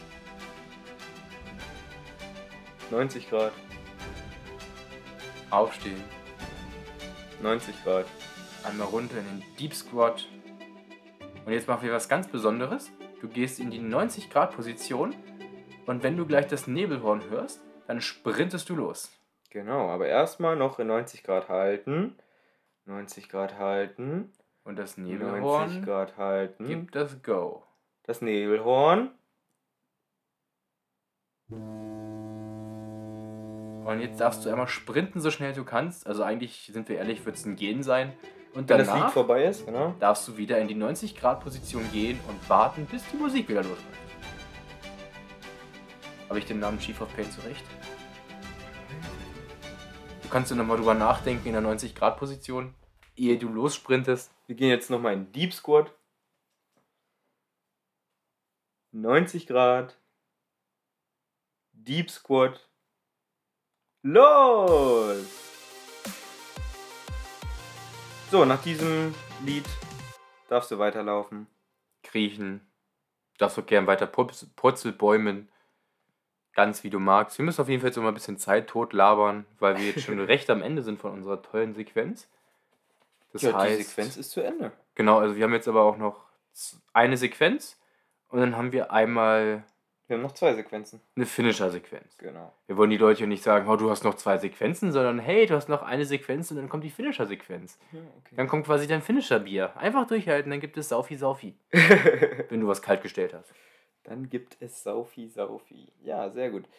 90 Grad. Aufstehen. 90 Grad. Einmal runter in den Deep Squat. Und jetzt machen wir was ganz Besonderes. Du gehst in die 90 Grad Position und wenn du gleich das Nebelhorn hörst, dann sprintest du los. Genau, aber erstmal noch in 90 Grad halten. 90 Grad halten. Und das 90 Nebelhorn Grad halten. gibt das Go. Das Nebelhorn. Und jetzt darfst du einmal sprinten, so schnell du kannst. Also eigentlich, sind wir ehrlich, wird es ein Gehen sein. Und Wenn das Lied danach vorbei ist, genau. darfst du wieder in die 90 Grad Position gehen und warten, bis die Musik wieder losgeht. Habe ich den Namen Chief of Pain zurecht? Du kannst dir nochmal drüber nachdenken in der 90 Grad Position, ehe du lossprintest. Wir gehen jetzt nochmal in Deep Squat. 90 Grad. Deep Squat. Los! So, nach diesem Lied darfst du weiterlaufen. Kriechen. Darfst auch gern weiter purz- purzelbäumen. Ganz wie du magst. Wir müssen auf jeden Fall jetzt mal ein bisschen Zeit tot labern, weil wir jetzt schon recht am Ende sind von unserer tollen Sequenz. Das ja, heißt, die Sequenz ist zu Ende. Genau, also wir haben jetzt aber auch noch eine Sequenz und dann haben wir einmal Wir haben noch zwei Sequenzen. eine Finisher-Sequenz. Genau. Wir wollen die Leute nicht sagen, oh, du hast noch zwei Sequenzen, sondern hey, du hast noch eine Sequenz und dann kommt die Finisher-Sequenz. Ja, okay. Dann kommt quasi dein Finisher-Bier. Einfach durchhalten, dann gibt es Saufi Saufi, wenn du was kalt gestellt hast. Dann gibt es Saufi Saufi. Ja, sehr gut.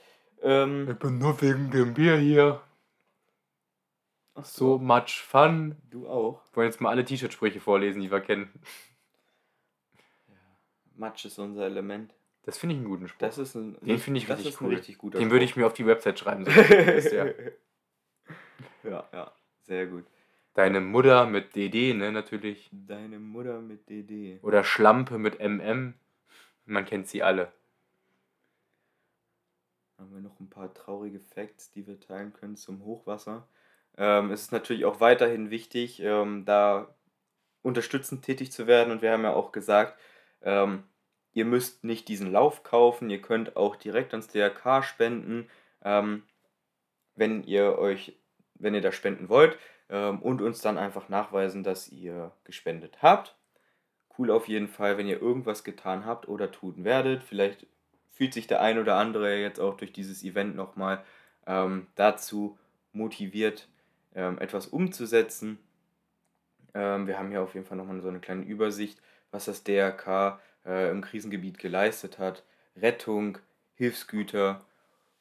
Ähm, bin nur wegen dem Bier hier. Ach So much fun. Du auch. Wir wollen jetzt mal alle T-Shirt-Sprüche vorlesen, die wir kennen. Matsch ist unser Element. Das finde ich einen guten Spruch. Das ist ein, Den finde ich richtig cool. richtig guter Den würde ich mir auf die Website schreiben. So der. ja, ja, sehr gut. Deine Mutter mit DD, ne, natürlich. Deine Mutter mit DD. Oder Schlampe mit MM. Man kennt sie alle. Haben wir noch ein paar traurige Facts, die wir teilen können zum Hochwasser. Ähm, es ist natürlich auch weiterhin wichtig, ähm, da unterstützend tätig zu werden. Und wir haben ja auch gesagt, ähm, ihr müsst nicht diesen Lauf kaufen, ihr könnt auch direkt ans DRK spenden, ähm, wenn ihr euch, wenn ihr da spenden wollt ähm, und uns dann einfach nachweisen, dass ihr gespendet habt. Cool auf jeden Fall, wenn ihr irgendwas getan habt oder tun werdet. Vielleicht fühlt sich der ein oder andere jetzt auch durch dieses Event nochmal ähm, dazu motiviert, ähm, etwas umzusetzen. Ähm, wir haben hier auf jeden Fall nochmal so eine kleine Übersicht, was das DRK äh, im Krisengebiet geleistet hat. Rettung, Hilfsgüter,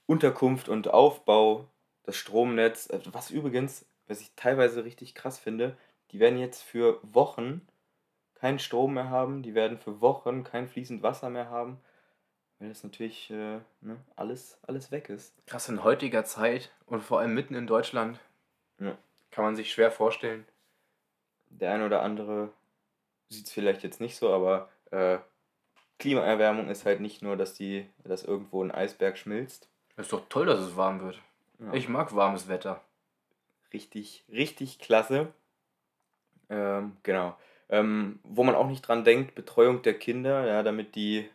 Unterkunft und Aufbau, das Stromnetz, äh, was übrigens, was ich teilweise richtig krass finde, die werden jetzt für Wochen keinen Strom mehr haben, die werden für Wochen kein fließend Wasser mehr haben, weil das natürlich äh, ne, alles, alles weg ist. Krass in heutiger Zeit und vor allem mitten in Deutschland. Ja. Kann man sich schwer vorstellen. Der eine oder andere sieht es vielleicht jetzt nicht so, aber äh, Klimaerwärmung ist halt nicht nur, dass, die, dass irgendwo ein Eisberg schmilzt. Ist doch toll, dass es warm wird. Ja. Ich mag warmes Wetter. Richtig, richtig klasse. Ähm, genau. Ähm, wo man auch nicht dran denkt, Betreuung der Kinder, ja, damit die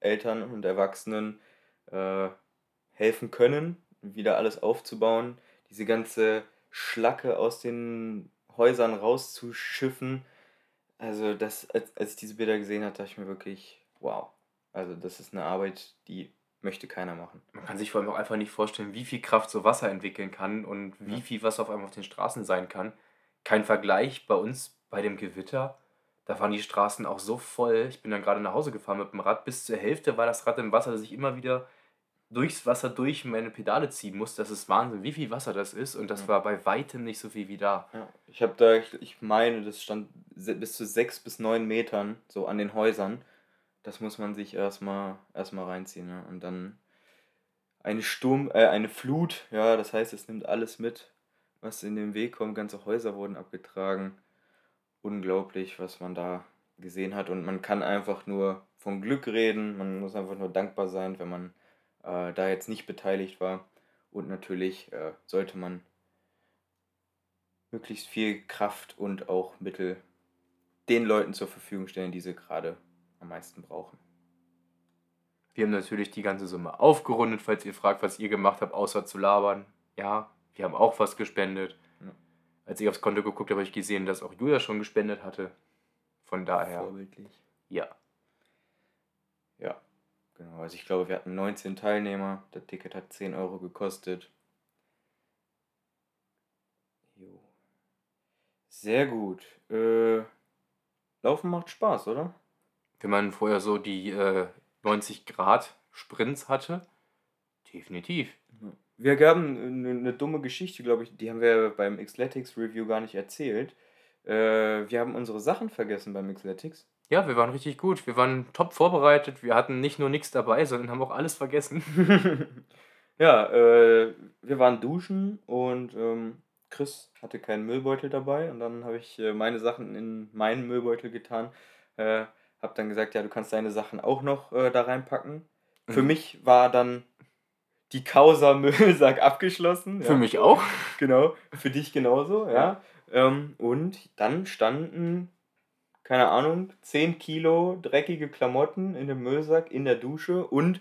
Eltern und Erwachsenen äh, helfen können, wieder alles aufzubauen. Diese ganze Schlacke aus den Häusern rauszuschiffen. Also, das, als, als ich diese Bilder gesehen habe, dachte ich mir wirklich, wow. Also, das ist eine Arbeit, die möchte keiner machen. Man kann sich vor allem auch einfach nicht vorstellen, wie viel Kraft so Wasser entwickeln kann und wie Ja. viel Wasser auf einmal auf den Straßen sein kann. Kein Vergleich bei uns bei dem Gewitter. Da waren die Straßen auch so voll. Ich bin dann gerade nach Hause gefahren mit dem Rad. Bis zur Hälfte war das Rad im Wasser, dass ich immer wieder durchs Wasser durch meine Pedale ziehen musste. Das ist Wahnsinn, wie viel Wasser das ist. Und das Ja. war bei weitem nicht so viel wie da. Ja, ich habe da, ich, meine, das stand bis zu sechs bis neun Metern so an den Häusern. Das muss man sich erstmal erstmal reinziehen. Ne? Und dann eine Sturm, äh, eine Flut, ja, das heißt, es nimmt alles mit, was in den Weg kommt. Ganze Häuser wurden abgetragen. Unglaublich, was man da gesehen hat. Und man kann einfach nur von Glück reden. Man muss einfach nur dankbar sein, wenn man äh, da jetzt nicht beteiligt war. Und natürlich äh, sollte man möglichst viel Kraft und auch Mittel den Leuten zur Verfügung stellen, die sie gerade am meisten brauchen. Wir haben natürlich die ganze Summe aufgerundet, falls ihr fragt, was ihr gemacht habt, außer zu labern. Ja, wir haben auch was gespendet. Ja. Als ich aufs Konto geguckt habe, habe ich gesehen, dass auch Julia schon gespendet hatte. Von daher, Vorbildlich. ja. Ja, genau. Also ich glaube, wir hatten 19 Teilnehmer. Das Ticket hat 10 Euro gekostet. Jo. Sehr gut. Äh, Laufen macht Spaß, oder? Wenn man vorher so die äh, 90 Grad Sprints hatte, definitiv. Wir gaben eine, eine dumme Geschichte, glaube ich, die haben wir beim Xletics Review gar nicht erzählt. Äh, wir haben unsere Sachen vergessen beim Xletics. Ja, wir waren richtig gut. Wir waren top vorbereitet. Wir hatten nicht nur nichts dabei, sondern haben auch alles vergessen. ja, äh, wir waren duschen und ähm, Chris hatte keinen Müllbeutel dabei und dann habe ich äh, meine Sachen in meinen Müllbeutel getan. Äh, habe dann gesagt, ja, du kannst deine Sachen auch noch äh, da reinpacken. Für Mhm. mich war dann die Causa Müllsack abgeschlossen. Für ja. mich auch. Genau, für dich genauso, ja. Ja. Ähm, und dann standen, keine Ahnung, 10 Kilo dreckige Klamotten in dem Müllsack in der Dusche und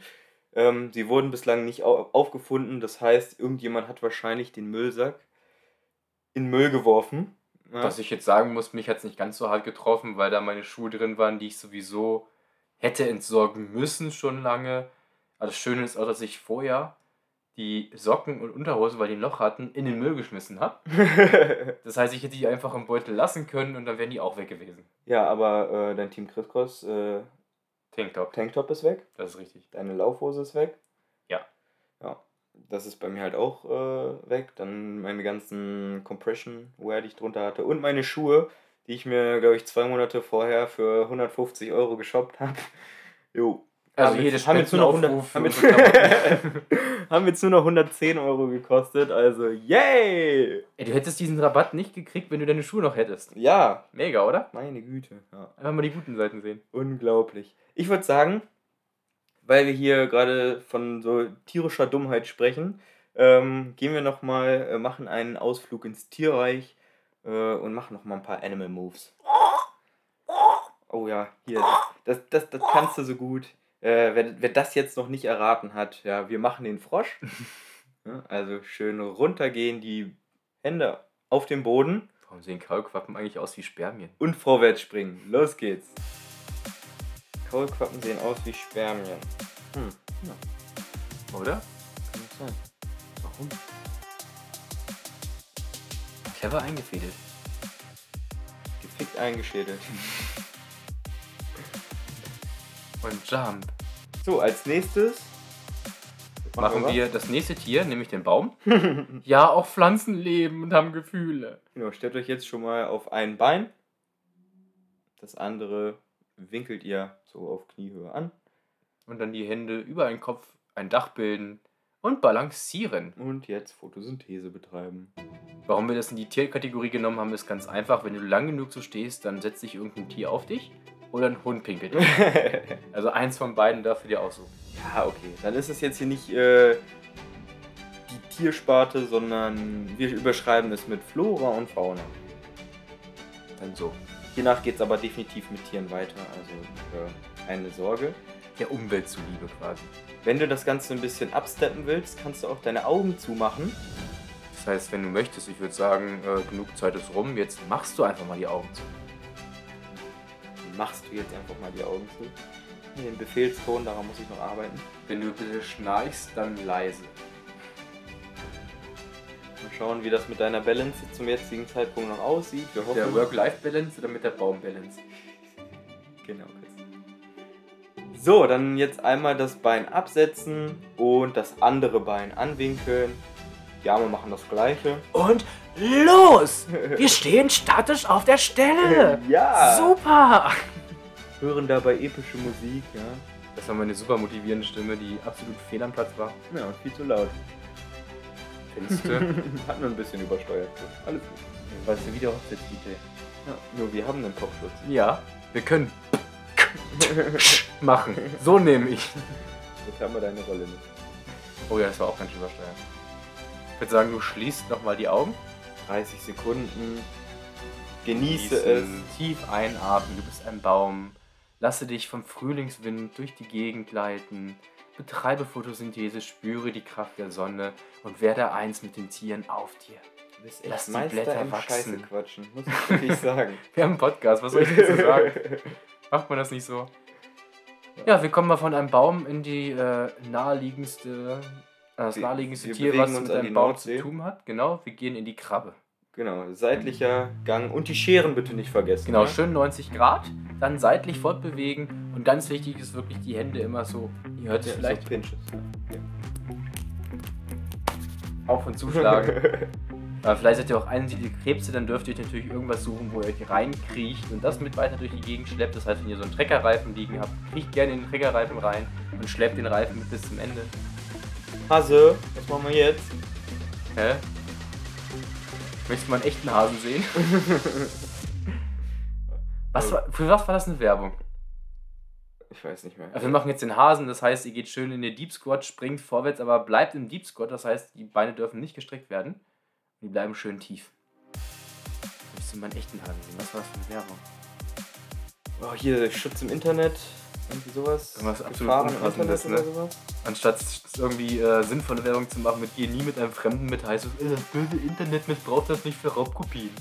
ähm, sie wurden bislang nicht au aufgefunden. Das heißt, irgendjemand hat wahrscheinlich den Müllsack in Müll geworfen. Ja. Was ich jetzt sagen muss, mich hat es nicht ganz so hart getroffen, weil da meine Schuhe drin waren, die ich sowieso hätte entsorgen müssen schon lange. Aber das Schöne ist auch, dass ich vorher die Socken und Unterhose, weil die ein Loch hatten, in den Müll geschmissen habe. Das heißt, ich hätte die einfach im Beutel lassen können und dann wären die auch weg gewesen. ja, aber äh, dein Team Crisscross äh, Tanktop, Tanktop ist weg, das ist richtig. deine Laufhose ist weg. Ja. Ja, das ist bei mir halt auch äh, weg. Dann meine ganzen Compression Wear, die ich drunter hatte und meine Schuhe, die ich mir, glaube ich, zwei Monate vorher für 150 Euro geshoppt habe. Jo. Also Haben jede jetzt- haben jetzt nur noch 100 Spendenaufruf haben für jetzt, unsere Klamotten. haben jetzt nur noch 110 Euro gekostet, also yay! Ey, du hättest diesen Rabatt nicht gekriegt, wenn du deine Schuhe noch hättest. Ja, Mega, oder? meine Güte. Ja. Einfach mal die guten Seiten sehen. Unglaublich. Ich würde sagen, weil wir hier gerade von so tierischer Dummheit sprechen, ähm, gehen wir nochmal, äh, machen einen Ausflug ins Tierreich äh, und machen nochmal ein paar Animal Moves. Oh ja, hier, das, das, das kannst du so gut. Äh, wer, wer das jetzt noch nicht erraten hat, ja, wir machen den Frosch. Ja, also schön runtergehen, die Hände auf den Boden Warum sehen Kaulquappen eigentlich aus wie Spermien? und vorwärts springen. Los geht's. Kaulquappen sehen aus wie Spermien. Hm, ja, Oder? kann nicht sein. Warum? Clever eingefädelt. Gefickt eingeschädelt. Und Jump. So, als nächstes Machen wir das nächste Tier, nämlich den Baum. ja, auch Pflanzen leben und haben Gefühle. Genau, stellt euch jetzt schon mal auf ein Bein. Das andere winkelt ihr so auf Kniehöhe an. Und dann die Hände über einen Kopf, ein Dach bilden und balancieren. Und jetzt Photosynthese betreiben. Warum wir das in die Tierkategorie genommen haben, ist ganz einfach. Wenn du lang genug so stehst, dann setzt sich irgendein Tier auf dich oder ein Hund pinkelt. Also eins von beiden darfst du dir aussuchen. ja, okay. Dann ist es jetzt hier nicht äh, die Tiersparte, sondern wir überschreiben es mit Flora und Fauna. Dann so. Hiernach geht es aber definitiv mit Tieren weiter, also äh, keine Sorge. Der Umwelt zuliebe quasi. Wenn du das Ganze ein bisschen absteppen willst, kannst du auch deine Augen zumachen. Das heißt, wenn du möchtest, ich würde sagen, äh, genug Zeit ist rum, jetzt machst du einfach mal die Augen zu. Machst du jetzt einfach mal die Augen zu. Den Befehlston, daran muss ich noch arbeiten. Wenn du bitte schnarchst, dann leise. Mal schauen, wie das mit deiner Balance zum jetzigen Zeitpunkt noch aussieht. Wir hoffen, Der Work-Life-Balance oder mit der Baum-Balance? Genau. Chris. So, dann jetzt einmal das Bein absetzen und das andere Bein anwinkeln. Die Arme machen das gleiche. Und los! Wir stehen statisch auf der Stelle! Ja! Super! Hören dabei epische Musik, ja. Das war meine super motivierende Stimme, die absolut fehl am Platz war. Ja, und viel zu laut. Findest du? Hat nur ein bisschen übersteuert. Alles gut. Was ist wieder Hochzeit-DJ? Ja, nur wir haben einen Kopfschutz. Ja, wir können machen. So nehme ich. Jetzt haben wir deine Rolle mit. Oh ja, das war auch ganz schön übersteuert. Ich würde sagen, du schließt nochmal die Augen. 30 Sekunden. Genieße Gießen, Tief einatmen, du bist ein Baum. Lasse dich vom Frühlingswind durch die Gegend gleiten. Betreibe Photosynthese, spüre die Kraft der Sonne und werde eins mit den Tieren auf dir. es. Du bist echt Lass die Meister Blätter wachsen. Scheiße quatschen, muss ich wirklich sagen. Wir haben einen Podcast, was soll ich dazu sagen? Macht man das nicht so? Ja, wir kommen mal von einem Baum in die äh, naheliegendste, das Wir- naheliegendste Tier, was mit einem Baum zu tun hat. Genau, wir gehen in die Krabbe. Genau, seitlicher Gang und die Scheren bitte nicht vergessen. Genau, ne? schön 90 Grad, dann seitlich fortbewegen und ganz wichtig ist wirklich die Hände immer so, ihr hört es Ja, vielleicht so Pinches. auf und zuschlagen. Aber vielleicht seid ihr auch einsiedlige Krebse, dann dürft ihr euch natürlich irgendwas suchen, wo ihr euch reinkriecht und das mit weiter durch die Gegend schleppt. Das heißt, wenn ihr so einen Treckerreifen liegen habt, kriecht gerne in den Treckerreifen rein und schleppt den Reifen bis zum Ende. Hase, was machen wir jetzt? Hä? Möchtest du mal einen echten Hasen sehen? was war, für was war das eine Werbung? Ich weiß nicht mehr. Also wir machen jetzt den Hasen, das heißt, ihr geht schön in den Deep Squat, springt vorwärts, aber bleibt im Deep Squat, das heißt, die Beine dürfen nicht gestreckt werden. Die bleiben schön tief. Möchtest du mal einen echten Hasen sehen? Was war das für eine Werbung? Oh, hier Schutz im Internet, irgendwie sowas. Irgendwas absolut Unpassendes, ne? Anstatt irgendwie äh, sinnvolle Werbung zu machen mit Geh nie mit einem Fremden mit, heißt es, äh, das böse Internet missbraucht das nicht für Raubkopien.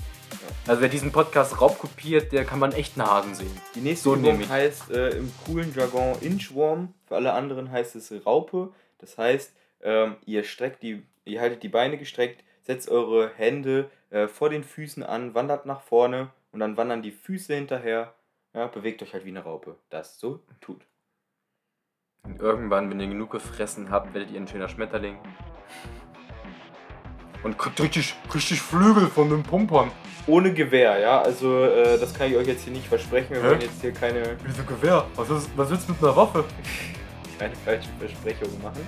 Also wer diesen Podcast raubkopiert, der kann man echt einen Hasen sehen. Die nächste So Übung heißt äh, im coolen Jargon Inchworm. Für alle anderen heißt es Raupe. Das heißt, ähm, ihr streckt die, ihr haltet die Beine gestreckt, setzt eure Hände äh, vor den Füßen an, wandert nach vorne und dann wandern die Füße hinterher. Ja, bewegt euch halt wie eine Raupe. Das so tut. Und irgendwann, wenn ihr genug gefressen habt, werdet ihr ein schöner Schmetterling. Und kriegt richtig, richtig Flügel von den Pumpern. Ohne Gewehr, ja. Also äh, das kann ich euch jetzt hier nicht versprechen. Wir Hä? wollen jetzt hier keine, Wieso Gewehr? Was, ist, was willst du mit einer Waffe? keine falschen Versprechungen machen.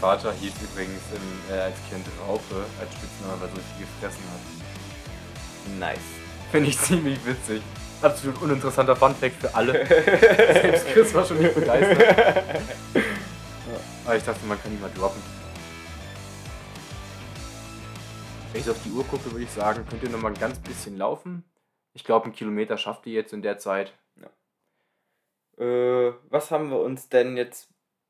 Vater hieß übrigens im, äh, als Kind Raupe, als Spitzname, weil er so viel gefressen hat. Nice. Finde ich ziemlich witzig. absolut uninteressanter Funfact für alle. Selbst Chris war schon nicht begeistert. Aber ich dachte, man kann ihn mal droppen. Wenn ich auf die Uhr gucke, würde ich sagen, könnt ihr noch mal ein ganz bisschen laufen. Ich glaube, einen Kilometer schafft ihr jetzt in der Zeit. Äh, was haben wir uns denn jetzt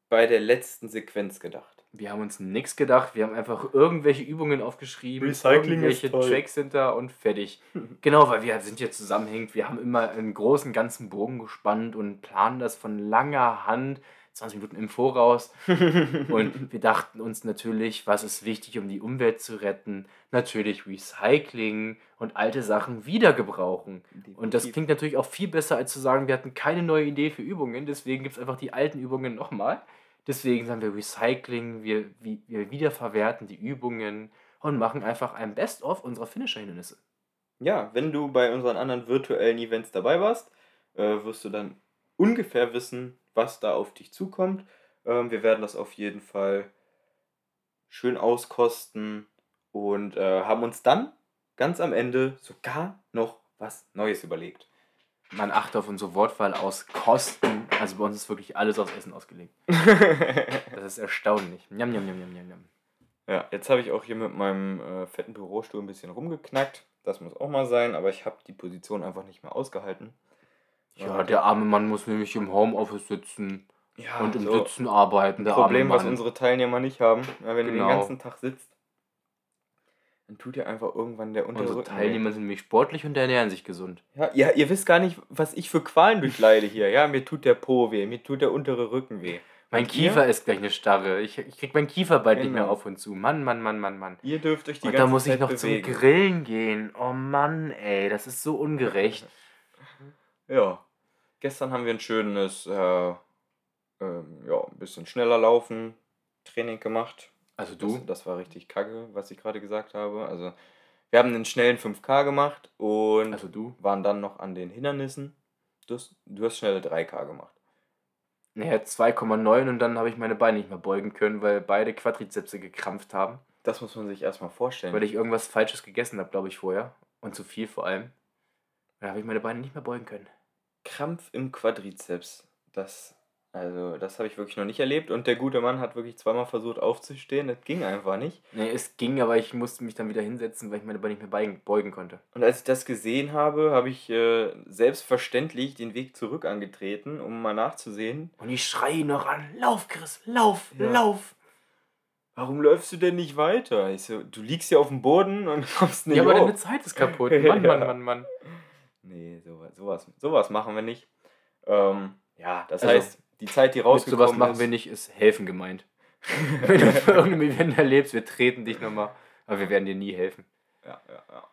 bei der letzten Sequenz gedacht? Wir haben uns nichts gedacht. Wir haben einfach irgendwelche Übungen aufgeschrieben. Recycling ist irgendwelche. Tracks sind da und fertig. genau, weil wir sind hier zusammenhängend. Wir haben immer einen großen ganzen Bogen gespannt und planen das von langer Hand, 20 Minuten im Voraus. Und wir dachten uns natürlich, was ist wichtig, um die Umwelt zu retten? Natürlich Recycling und alte Sachen wiedergebrauchen. Und das klingt natürlich auch viel besser, als zu sagen, wir hatten keine neue Idee für Übungen. Deswegen gibt es einfach die alten Übungen nochmal. Deswegen sagen wir Recycling, wir, wir wiederverwerten die Übungen und machen einfach ein Best-of unserer Finisher-Hindernisse. Ja, wenn du bei unseren anderen virtuellen Events dabei warst, äh, wirst du dann ungefähr wissen, was da auf dich zukommt. Ähm, wir werden das auf jeden Fall schön auskosten und äh, haben uns dann ganz am Ende sogar noch was Neues überlegt. Man achte auf unsere Wortwahl aus Kosten. Also bei uns ist wirklich alles aufs Essen ausgelegt. Das ist erstaunlich. Njam, njam, njam, njam, njam. Ja, jetzt habe ich auch hier mit meinem äh, fetten Bürostuhl ein bisschen rumgeknackt. Das muss auch mal sein, aber ich habe die Position einfach nicht mehr ausgehalten. Ja, der arme Mann muss nämlich im Homeoffice sitzen ja, und im so Sitzen arbeiten. Der Problem, was unsere Teilnehmer nicht haben. Wenn du Genau. den ganzen Tag sitzt, dann tut dir einfach irgendwann der untere Unsere Teilnehmer sind nämlich sportlich und ernähren sich gesund. Ja, ja, ihr wisst gar nicht, was ich für Qualen durchleide hier. Ja, mir tut der Po weh, mir tut der untere Rücken weh. Mein Und Kiefer Ihr, ist gleich eine Starre. Ich, ich krieg meinen Kiefer bald nicht mehr Genau. auf und zu. Mann, Mann, Mann, Mann, Mann. ihr dürft euch die Und ganze da muss ich noch bewegen. zum Grillen gehen. Oh Mann, ey, das ist so ungerecht. Ja. Gestern haben wir ein schönes, äh, ähm, ja, ein bisschen schneller laufen, Training gemacht. Also Das, du? das war richtig kacke, was ich gerade gesagt habe. Also, wir haben einen schnellen 5K gemacht und Also du? waren dann noch an den Hindernissen. Du hast, du hast schnelle 3K gemacht. Naja, 2,9 und dann habe ich meine Beine nicht mehr beugen können, weil beide Quadrizepse gekrampft haben. Das muss man sich erstmal vorstellen. Weil ich irgendwas Falsches gegessen habe, glaube ich, vorher. Und zu viel vor allem. Da habe ich meine Beine nicht mehr beugen können. Krampf im Quadrizeps. Das, also, das habe ich wirklich noch nicht erlebt. Und der gute Mann hat wirklich zweimal versucht aufzustehen. Das ging einfach nicht. Nee, es ging, aber ich musste mich dann wieder hinsetzen, weil ich meine Beine nicht mehr beugen- konnte. Und als ich das gesehen habe, habe ich äh, selbstverständlich den Weg zurück angetreten, um mal nachzusehen. Und ich schreie noch an, lauf, Chris, lauf, Ja. lauf. Warum läufst du denn nicht weiter? Ich so, du liegst ja auf dem Boden und kommst nicht ja, aber hoch. deine Zeit ist kaputt. Mann, Ja. Mann, Mann, Mann. Nee, sowas, sowas, sowas machen wir nicht. Ähm, ja, das Also, heißt, die Zeit, die rausgekommen sowas machen ist, wir nicht, ist helfen gemeint. Wenn du für irgendein Event erlebst, wir treten dich nochmal. Aber wir werden dir nie helfen. Ja, ja, ja.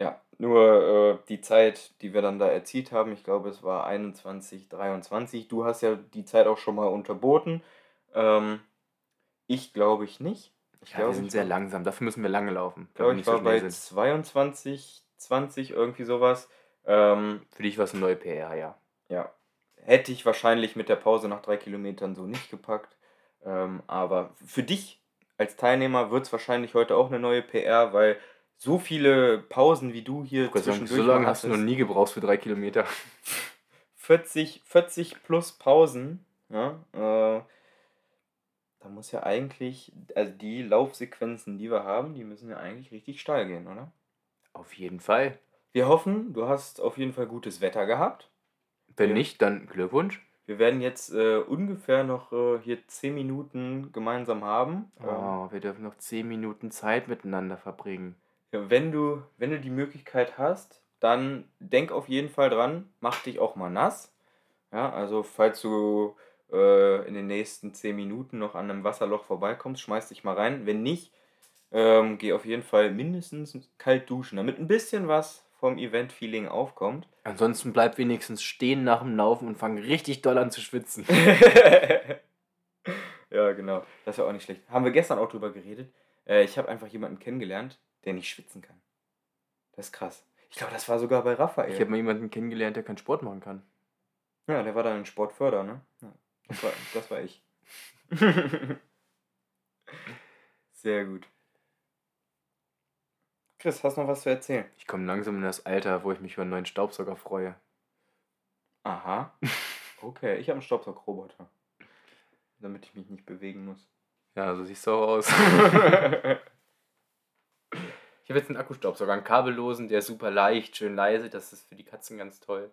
Ja, nur äh, die Zeit, die wir dann da erzielt haben, ich glaube, es war 21, 23. Du hast ja die Zeit auch schon mal unterboten. Ähm, ich glaube ich nicht. Ich Ja, glaube, wir sind sehr langsam. Dafür müssen wir lange laufen. Ich glaube, wir ich war bei 22, 20, irgendwie sowas. Ähm, Für dich war es eine neue PR, ja. ja, hätte ich wahrscheinlich mit der Pause nach drei Kilometern so nicht gepackt. Ähm, aber für dich als Teilnehmer wird es wahrscheinlich heute auch eine neue PR, weil so viele Pausen wie du hier sagen, zwischendurch so lange hast du noch nie gebraucht für drei Kilometer. 40, 40 plus Pausen, ja, äh, da muss ja eigentlich, also die Laufsequenzen, die wir haben, die müssen ja eigentlich richtig steil gehen, oder? Auf jeden Fall. Wir hoffen, du hast auf jeden Fall gutes Wetter gehabt. Wenn Ja. nicht, dann Glückwunsch. Wir werden jetzt äh, ungefähr noch äh, hier 10 Minuten gemeinsam haben. Ähm, Oh, wir dürfen noch zehn Minuten Zeit miteinander verbringen. ja, wenn, du, wenn du die Möglichkeit hast, dann denk auf jeden Fall dran, mach dich auch mal nass. Ja, also falls du äh, in den nächsten 10 Minuten noch an einem Wasserloch vorbeikommst, schmeiß dich mal rein. Wenn nicht, ähm, geh auf jeden Fall mindestens kalt duschen, damit ein bisschen was vom Event-Feeling aufkommt. Ansonsten bleib wenigstens stehen nach dem Laufen und fang richtig doll an zu schwitzen. ja, genau. Das wäre auch nicht schlecht. Haben wir gestern auch drüber geredet. Äh, ich habe einfach jemanden kennengelernt, der nicht schwitzen kann. Das ist krass. Ich glaube, das war sogar bei Raphael. Ich habe mal jemanden kennengelernt, der keinen Sport machen kann. ja, der war dann in Sportförder, ne? Ja, das, war, das war ich. Sehr gut. Chris, hast du noch was zu erzählen? Ich komme langsam in das Alter, wo ich mich über einen neuen Staubsauger freue. Aha. Okay, ich habe einen Staubsaugerroboter. Damit ich mich nicht bewegen muss. Ja, so siehst du auch aus. ich habe jetzt einen Akkustaubsauger, einen kabellosen, der ist super leicht, schön leise. Das ist für die Katzen ganz toll.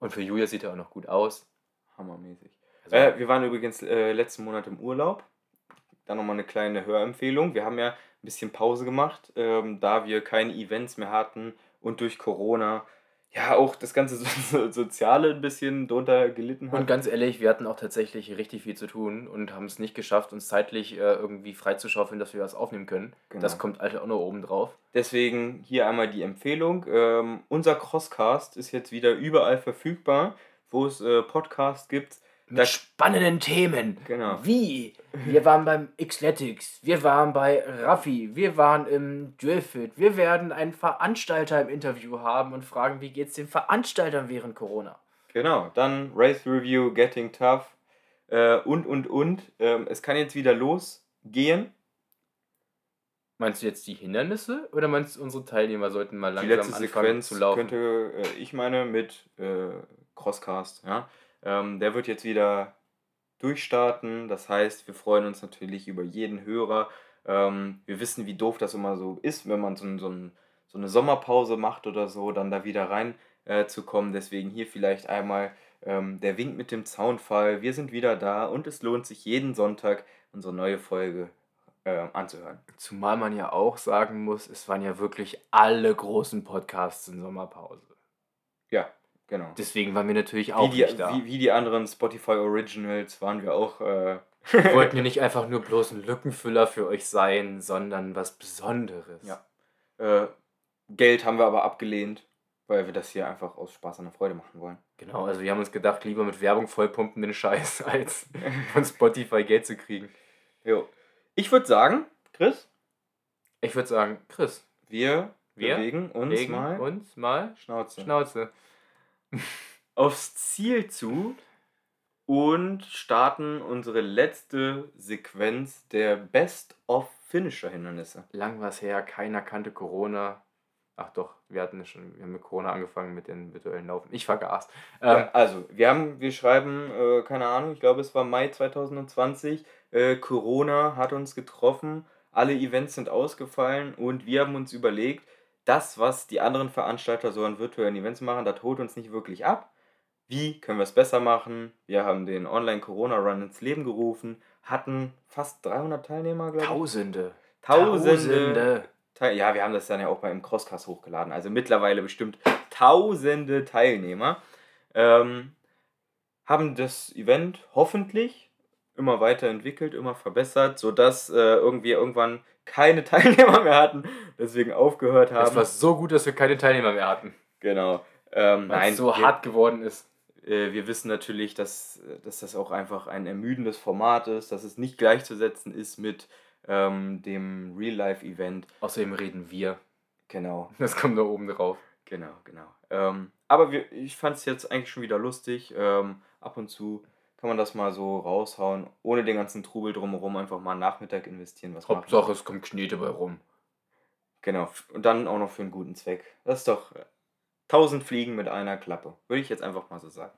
Und für Julia sieht er auch noch gut aus. Hammermäßig. Also, äh, wir waren übrigens äh, letzten Monat im Urlaub. Dann nochmal eine kleine Hörempfehlung. Wir haben ja ein bisschen Pause gemacht, ähm, da wir keine Events mehr hatten und durch Corona ja auch das ganze so Soziale ein bisschen drunter gelitten hat. Und ganz ehrlich, wir hatten auch tatsächlich richtig viel zu tun und haben es nicht geschafft, uns zeitlich äh, irgendwie freizuschaufeln, dass wir was aufnehmen können. Genau. Das kommt halt auch noch oben drauf. Deswegen hier einmal die Empfehlung. Ähm, unser Crosscast ist jetzt wieder überall verfügbar, wo es äh, Podcasts gibt. Mit spannenden Themen. Genau. Wie? Wir waren beim Xletics, wir waren bei Raffi, wir waren im Drillfit. Wir werden einen Veranstalter im Interview haben und fragen, wie geht's den Veranstaltern während Corona? Genau, dann Race Review, Getting Tough äh, und, und, und. Ähm, es kann jetzt wieder losgehen. Meinst du jetzt die Hindernisse oder meinst du, unsere Teilnehmer sollten mal langsam die letzte anfangen Sequenz zu laufen? könnte äh, ich meine mit äh, Crosscast, ja. Ähm, der wird jetzt wieder durchstarten. Das heißt, wir freuen uns natürlich über jeden Hörer. Ähm, wir wissen, wie doof das immer so ist, wenn man so, so, ein, so eine Sommerpause macht oder so, dann da wieder rein äh, zu kommen. Deswegen hier vielleicht einmal ähm, der Wink mit dem Zaunfall. Wir sind wieder da und es lohnt sich jeden Sonntag unsere neue Folge äh, anzuhören. Zumal man ja auch sagen muss, es waren ja wirklich alle großen Podcasts in Sommerpause. Ja, Genau. Deswegen waren wir natürlich auch wie die, nicht da. Wie, wie die anderen Spotify Originals waren wir auch. Äh wir wollten ja nicht einfach nur bloß ein Lückenfüller für euch sein, sondern was Besonderes. Ja. Äh, Geld haben wir aber abgelehnt, weil wir das hier einfach aus Spaß an der Freude machen wollen. Genau, also wir haben uns gedacht, lieber mit Werbung vollpumpen den Scheiß, als von Spotify Geld zu kriegen. Jo. Ich würde sagen, Chris? Ich würde sagen, Chris. Wir, wir bewegen uns mal. uns mal. Schnauze. Schnauze aufs Ziel zu und starten unsere letzte Sequenz der Best-of-Finisher-Hindernisse. Lang war es her, keiner kannte Corona. Ach doch, wir hatten schon, wir haben mit Corona angefangen mit den virtuellen Laufen. Ich vergaß. Ähm, ja, also, wir haben, wir schreiben, äh, keine Ahnung, ich glaube es war Mai 2020. Äh, Corona hat uns getroffen, alle Events sind ausgefallen und wir haben uns überlegt, das, was die anderen Veranstalter so an virtuellen Events machen, das holt uns nicht wirklich ab. Wie können wir es besser machen? Wir haben den Online-Corona-Run ins Leben gerufen, hatten fast 300 Teilnehmer, glaube ich. Tausende. Tausende. Tausende. ja, wir haben das dann ja auch beim Crosscast hochgeladen. Also mittlerweile bestimmt tausende Teilnehmer. Ähm, haben das Event hoffentlich immer weiterentwickelt, immer verbessert, sodass äh, irgendwie irgendwann keine Teilnehmer mehr hatten, deswegen aufgehört haben. Es war so gut, dass wir keine Teilnehmer mehr hatten. Genau. Ähm, nein, so wir, hart geworden ist. Äh, wir wissen natürlich, dass, dass das auch einfach ein ermüdendes Format ist, dass es nicht gleichzusetzen ist mit ähm, dem Real-Life-Event. Außerdem reden wir. Genau. Das kommt da oben drauf. Genau, genau. Ähm, aber wir, ich fand es jetzt eigentlich schon wieder lustig. Ähm, ab und zu kann man das mal so raushauen, ohne den ganzen Trubel drumherum, einfach mal einen Nachmittag investieren. Was Hauptsache, es kommt Schnee dabei rum. Genau, und dann auch noch für einen guten Zweck. Das ist doch äh, tausend Fliegen mit einer Klappe, würde ich jetzt einfach mal so sagen.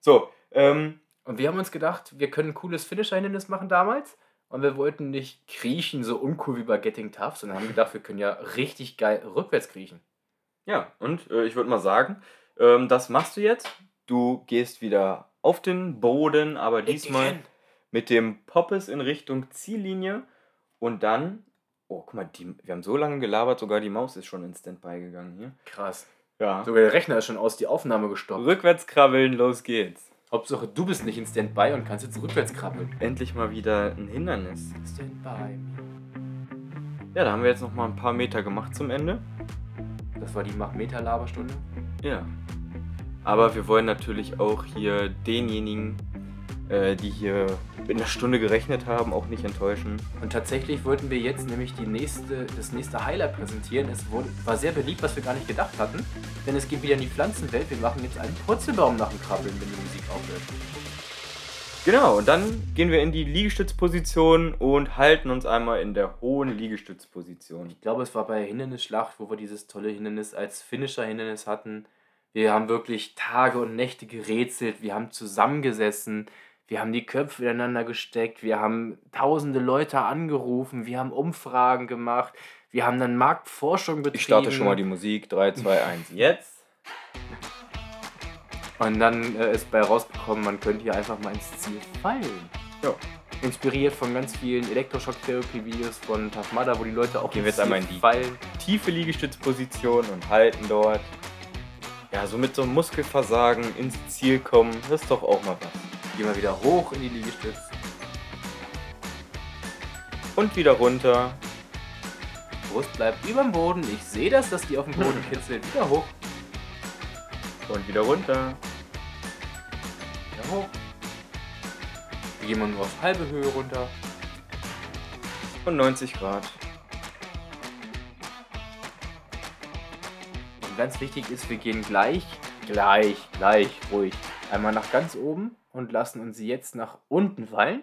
So, ähm. Und wir haben uns gedacht, wir können ein cooles Finisher-Hindernis machen damals. Und wir wollten nicht kriechen, so uncool wie bei Getting Tough, sondern haben gedacht, wir können ja richtig geil rückwärts kriechen. Ja, und äh, ich würde mal sagen, ähm, das machst du jetzt. Du gehst wieder auf den Boden, aber diesmal mit dem Poppes in Richtung Ziellinie. Und dann, oh, guck mal, die, wir haben so lange gelabert, sogar die Maus ist schon in Standby gegangen hier. Krass. Ja. Sogar der Rechner ist schon aus, die Aufnahme gestoppt. Rückwärts krabbeln, los geht's. Hauptsache, du bist nicht in Standby und kannst jetzt rückwärts krabbeln. Endlich mal wieder ein Hindernis. Standby. Ja, da haben wir jetzt noch mal ein paar Meter gemacht zum Ende. Das war die Mach-Meter-Laberstunde? Ja. Aber wir wollen natürlich auch hier denjenigen, äh, die hier in einer Stunde gerechnet haben, auch nicht enttäuschen. Und tatsächlich wollten wir jetzt nämlich die nächste, das nächste Highlight präsentieren. Es wurde, war sehr beliebt, was wir gar nicht gedacht hatten. Denn es geht wieder in die Pflanzenwelt. Wir machen jetzt einen Purzelbaum nach dem Krabbeln, wenn die Musik aufhört. Genau, und dann gehen wir in die Liegestützposition und halten uns einmal in der hohen Liegestützposition. Ich glaube, es war bei Hindernisschlacht, wo wir dieses tolle Hindernis als Finisher-Hindernis hatten. Wir haben wirklich Tage und Nächte gerätselt, wir haben zusammengesessen, wir haben die Köpfe ineinander gesteckt, wir haben tausende Leute angerufen, wir haben Umfragen gemacht, wir haben dann Marktforschung betrieben. Ich starte schon mal die Musik. 3, 2, 1, jetzt. Und dann äh, ist bei rausgekommen, man könnte hier einfach mal ins Ziel fallen. Ja. Inspiriert von ganz vielen Elektroschock-Therapie-Videos von Tafmada, wo die Leute auch Gehen wir ins jetzt einmal in die fallen. tiefe Liegestützposition und halten dort. Ja, so mit so einem Muskelversagen ins Ziel kommen, das ist doch auch mal was. Gehen wir wieder hoch in die Liegestütze. Und wieder runter. Brust bleibt über dem Boden. Ich sehe das, dass die auf dem Boden kitzelt. Wieder hoch. Und wieder runter. Wieder hoch. Wir gehen mal nur auf halbe Höhe runter. Und 90 Grad. Ganz wichtig ist, wir gehen gleich, gleich, gleich, ruhig. Einmal nach ganz oben und lassen uns jetzt nach unten fallen.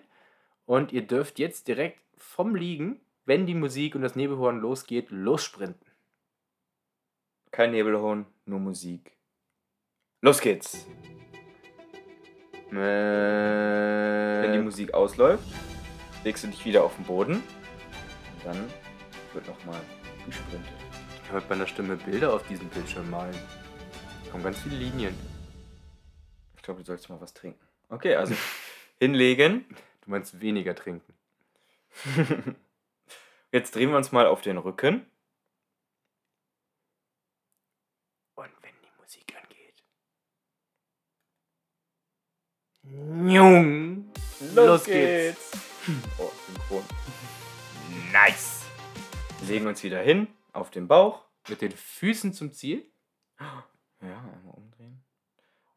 Und ihr dürft jetzt direkt vom Liegen, wenn die Musik und das Nebelhorn losgeht, lossprinten. Kein Nebelhorn, nur Musik. Los geht's. Wenn die Musik ausläuft, legst du dich wieder auf den Boden. Und dann wird nochmal gesprintet. Ich kann mit meiner Stimme Bilder auf diesem Bildschirm malen. Da kommen ganz viele Linien. Ich glaube, du sollst mal was trinken. Okay, also hinlegen. Du meinst weniger trinken. Jetzt drehen wir uns mal auf den Rücken. Und wenn die Musik angeht. Jung. Los geht's. Oh, synchron. Nice. Legen uns wieder hin, auf den Bauch. Mit den Füßen zum Ziel. Ja, einmal umdrehen.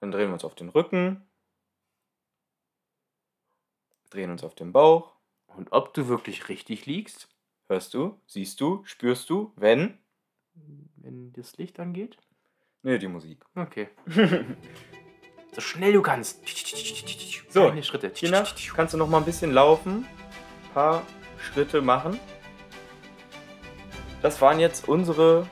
Dann drehen wir uns auf den Rücken. Drehen uns auf den Bauch. Und ob du wirklich richtig liegst, Hörst du? Siehst du? Spürst du? Wenn? wenn das Licht angeht? Nee, die Musik. Okay. so schnell du kannst. So, Schritte. Tina, kannst du noch mal ein bisschen laufen? Ein paar Schritte machen? Das waren jetzt unsere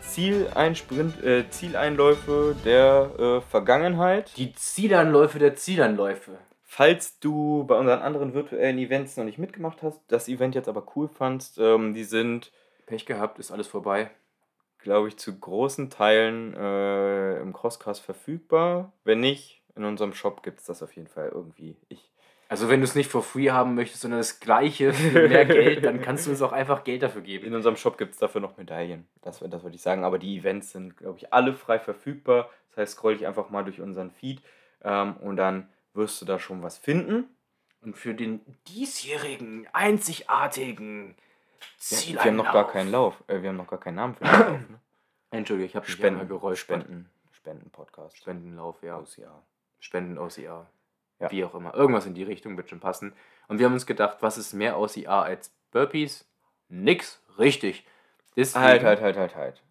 Zieleinsprint, äh, Zieleinläufe der äh, Vergangenheit. Die Zielanläufe der Zielanläufe. Falls du bei unseren anderen virtuellen Events noch nicht mitgemacht hast, das Event jetzt aber cool fandst, ähm, die sind, Pech gehabt, ist alles vorbei. glaube ich, zu großen Teilen äh, im Crosscast verfügbar. Wenn nicht, in unserem Shop gibt es das auf jeden Fall irgendwie. Ich, Also wenn du es nicht for free haben möchtest, sondern das gleiche für mehr Geld, dann kannst du uns auch einfach Geld dafür geben. in unserem Shop gibt es dafür noch Medaillen. Das, das würde ich sagen. Aber die Events sind, glaube ich, alle frei verfügbar. Das heißt, scroll dich einfach mal durch unseren Feed ähm, und dann wirst du da schon was finden. Und für den diesjährigen, einzigartigen Ja, Zieleinlauf. wir haben noch gar keinen Lauf. Äh, wir haben noch gar keinen Namen für den Lauf. Ne? Entschuldige, ich habe Spenden, einmal geräuscht. Spenden, Spenden-Podcast. Spendenlauf, ja. Aus, ja. Spenden aus IA. Ja. Wie auch immer. Irgendwas in die Richtung wird schon passen. Und wir haben uns gedacht, was ist mehr aus IA als Burpees? Nix. Richtig. Deswegen, Halt, halt, halt, halt, halt.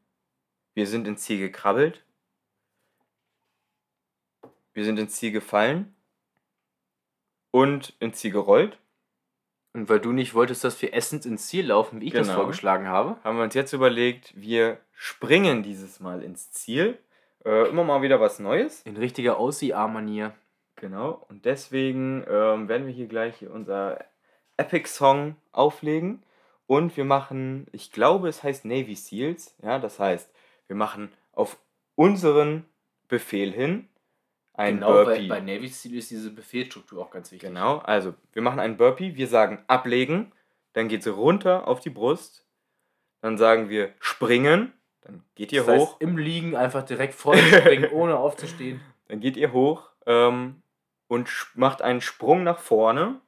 Wir sind ins Ziel gekrabbelt. Wir sind ins Ziel gefallen. Und ins Ziel gerollt. Und weil du nicht wolltest, dass wir essend ins Ziel laufen, wie ich das Genau. vorgeschlagen habe. Haben wir uns jetzt überlegt, wir springen dieses Mal ins Ziel. Äh, immer mal wieder was Neues. In richtiger Aus-IA-Manier. Genau. Und deswegen ähm, werden wir hier gleich unser Epic-Song auflegen. Und wir machen, ich glaube, es heißt Navy Seals. Ja, das heißt, wir machen auf unseren Befehl hin ein genau, Burpee. bei Navy Seal ist diese Befehlsstruktur auch ganz wichtig. Genau, also wir machen einen Burpee, wir sagen ablegen, dann geht sie runter auf die Brust, dann sagen wir springen, dann geht ihr Das heißt, hoch, im Liegen einfach direkt vorspringen, ohne aufzustehen. dann geht ihr hoch ähm, und macht einen Sprung nach vorne.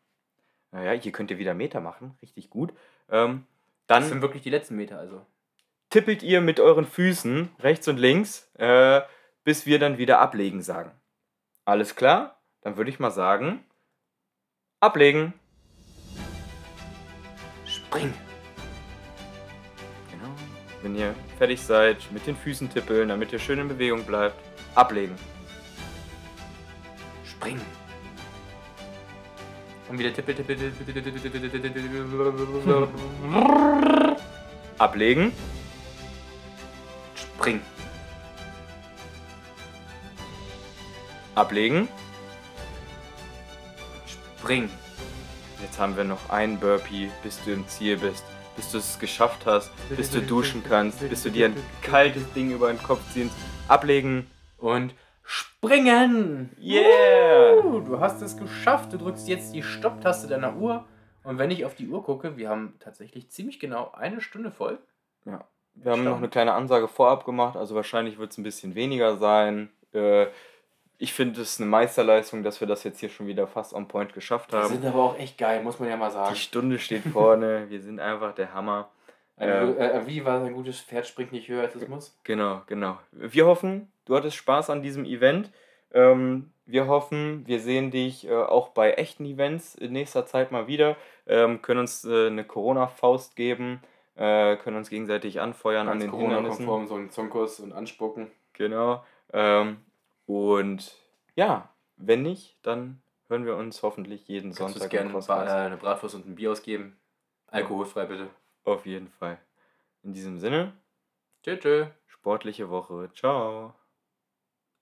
Naja, hier könnt ihr wieder Meter machen, richtig gut. Ähm, Das sind dann wirklich die letzten Meter also. tippelt ihr mit euren Füßen rechts und links, äh, bis wir dann wieder ablegen sagen. Alles klar? Dann würde ich mal sagen, ablegen. Spring. Genau. Wenn ihr fertig seid, mit den Füßen tippeln, damit ihr schön in Bewegung bleibt. Ablegen springen. Und wieder tippel, tippel, tippel, Ablegen. Springen. Ablegen. Springen. Jetzt haben wir noch einen Burpee, bis du im Ziel bist. Bis du es geschafft hast, bis du duschen kannst, bis du dir ein kaltes Ding über den Kopf ziehst. Ablegen und springen. Yeah! Uh, du hast es geschafft. Du drückst jetzt die Stopptaste deiner Uhr. Und wenn ich auf die Uhr gucke, wir haben tatsächlich ziemlich genau eine Stunde voll. Ja. Wir haben noch eine kleine Ansage vorab gemacht, also wahrscheinlich wird es ein bisschen weniger sein. Äh, ich finde es eine Meisterleistung, dass wir das jetzt hier schon wieder fast on point geschafft Wir haben. sind aber auch echt geil, muss man ja mal sagen. Die Stunde steht vorne, wir sind einfach der Hammer. Ähm. äh, wie war ein gutes Pferd springt nicht höher als es muss? Genau, genau. Wir hoffen, du hattest Spaß an diesem Event. Ähm, wir hoffen, wir sehen dich äh, auch bei echten Events in nächster Zeit mal wieder. Ähm, können uns äh, eine Corona-Faust geben, äh, können uns gegenseitig anfeuern an Ganz den Hindernissen. Corona-konform, so ein Zunkus und anspucken. Genau. Ähm, und ja, wenn nicht, dann hören wir uns hoffentlich jeden Kannst Sonntag gerne. Ba- äh, eine Bratwurst und ein Bier ausgeben? Alkoholfrei bitte. Auf jeden Fall. In diesem Sinne, Tschö, tschö. sportliche Woche. Ciao.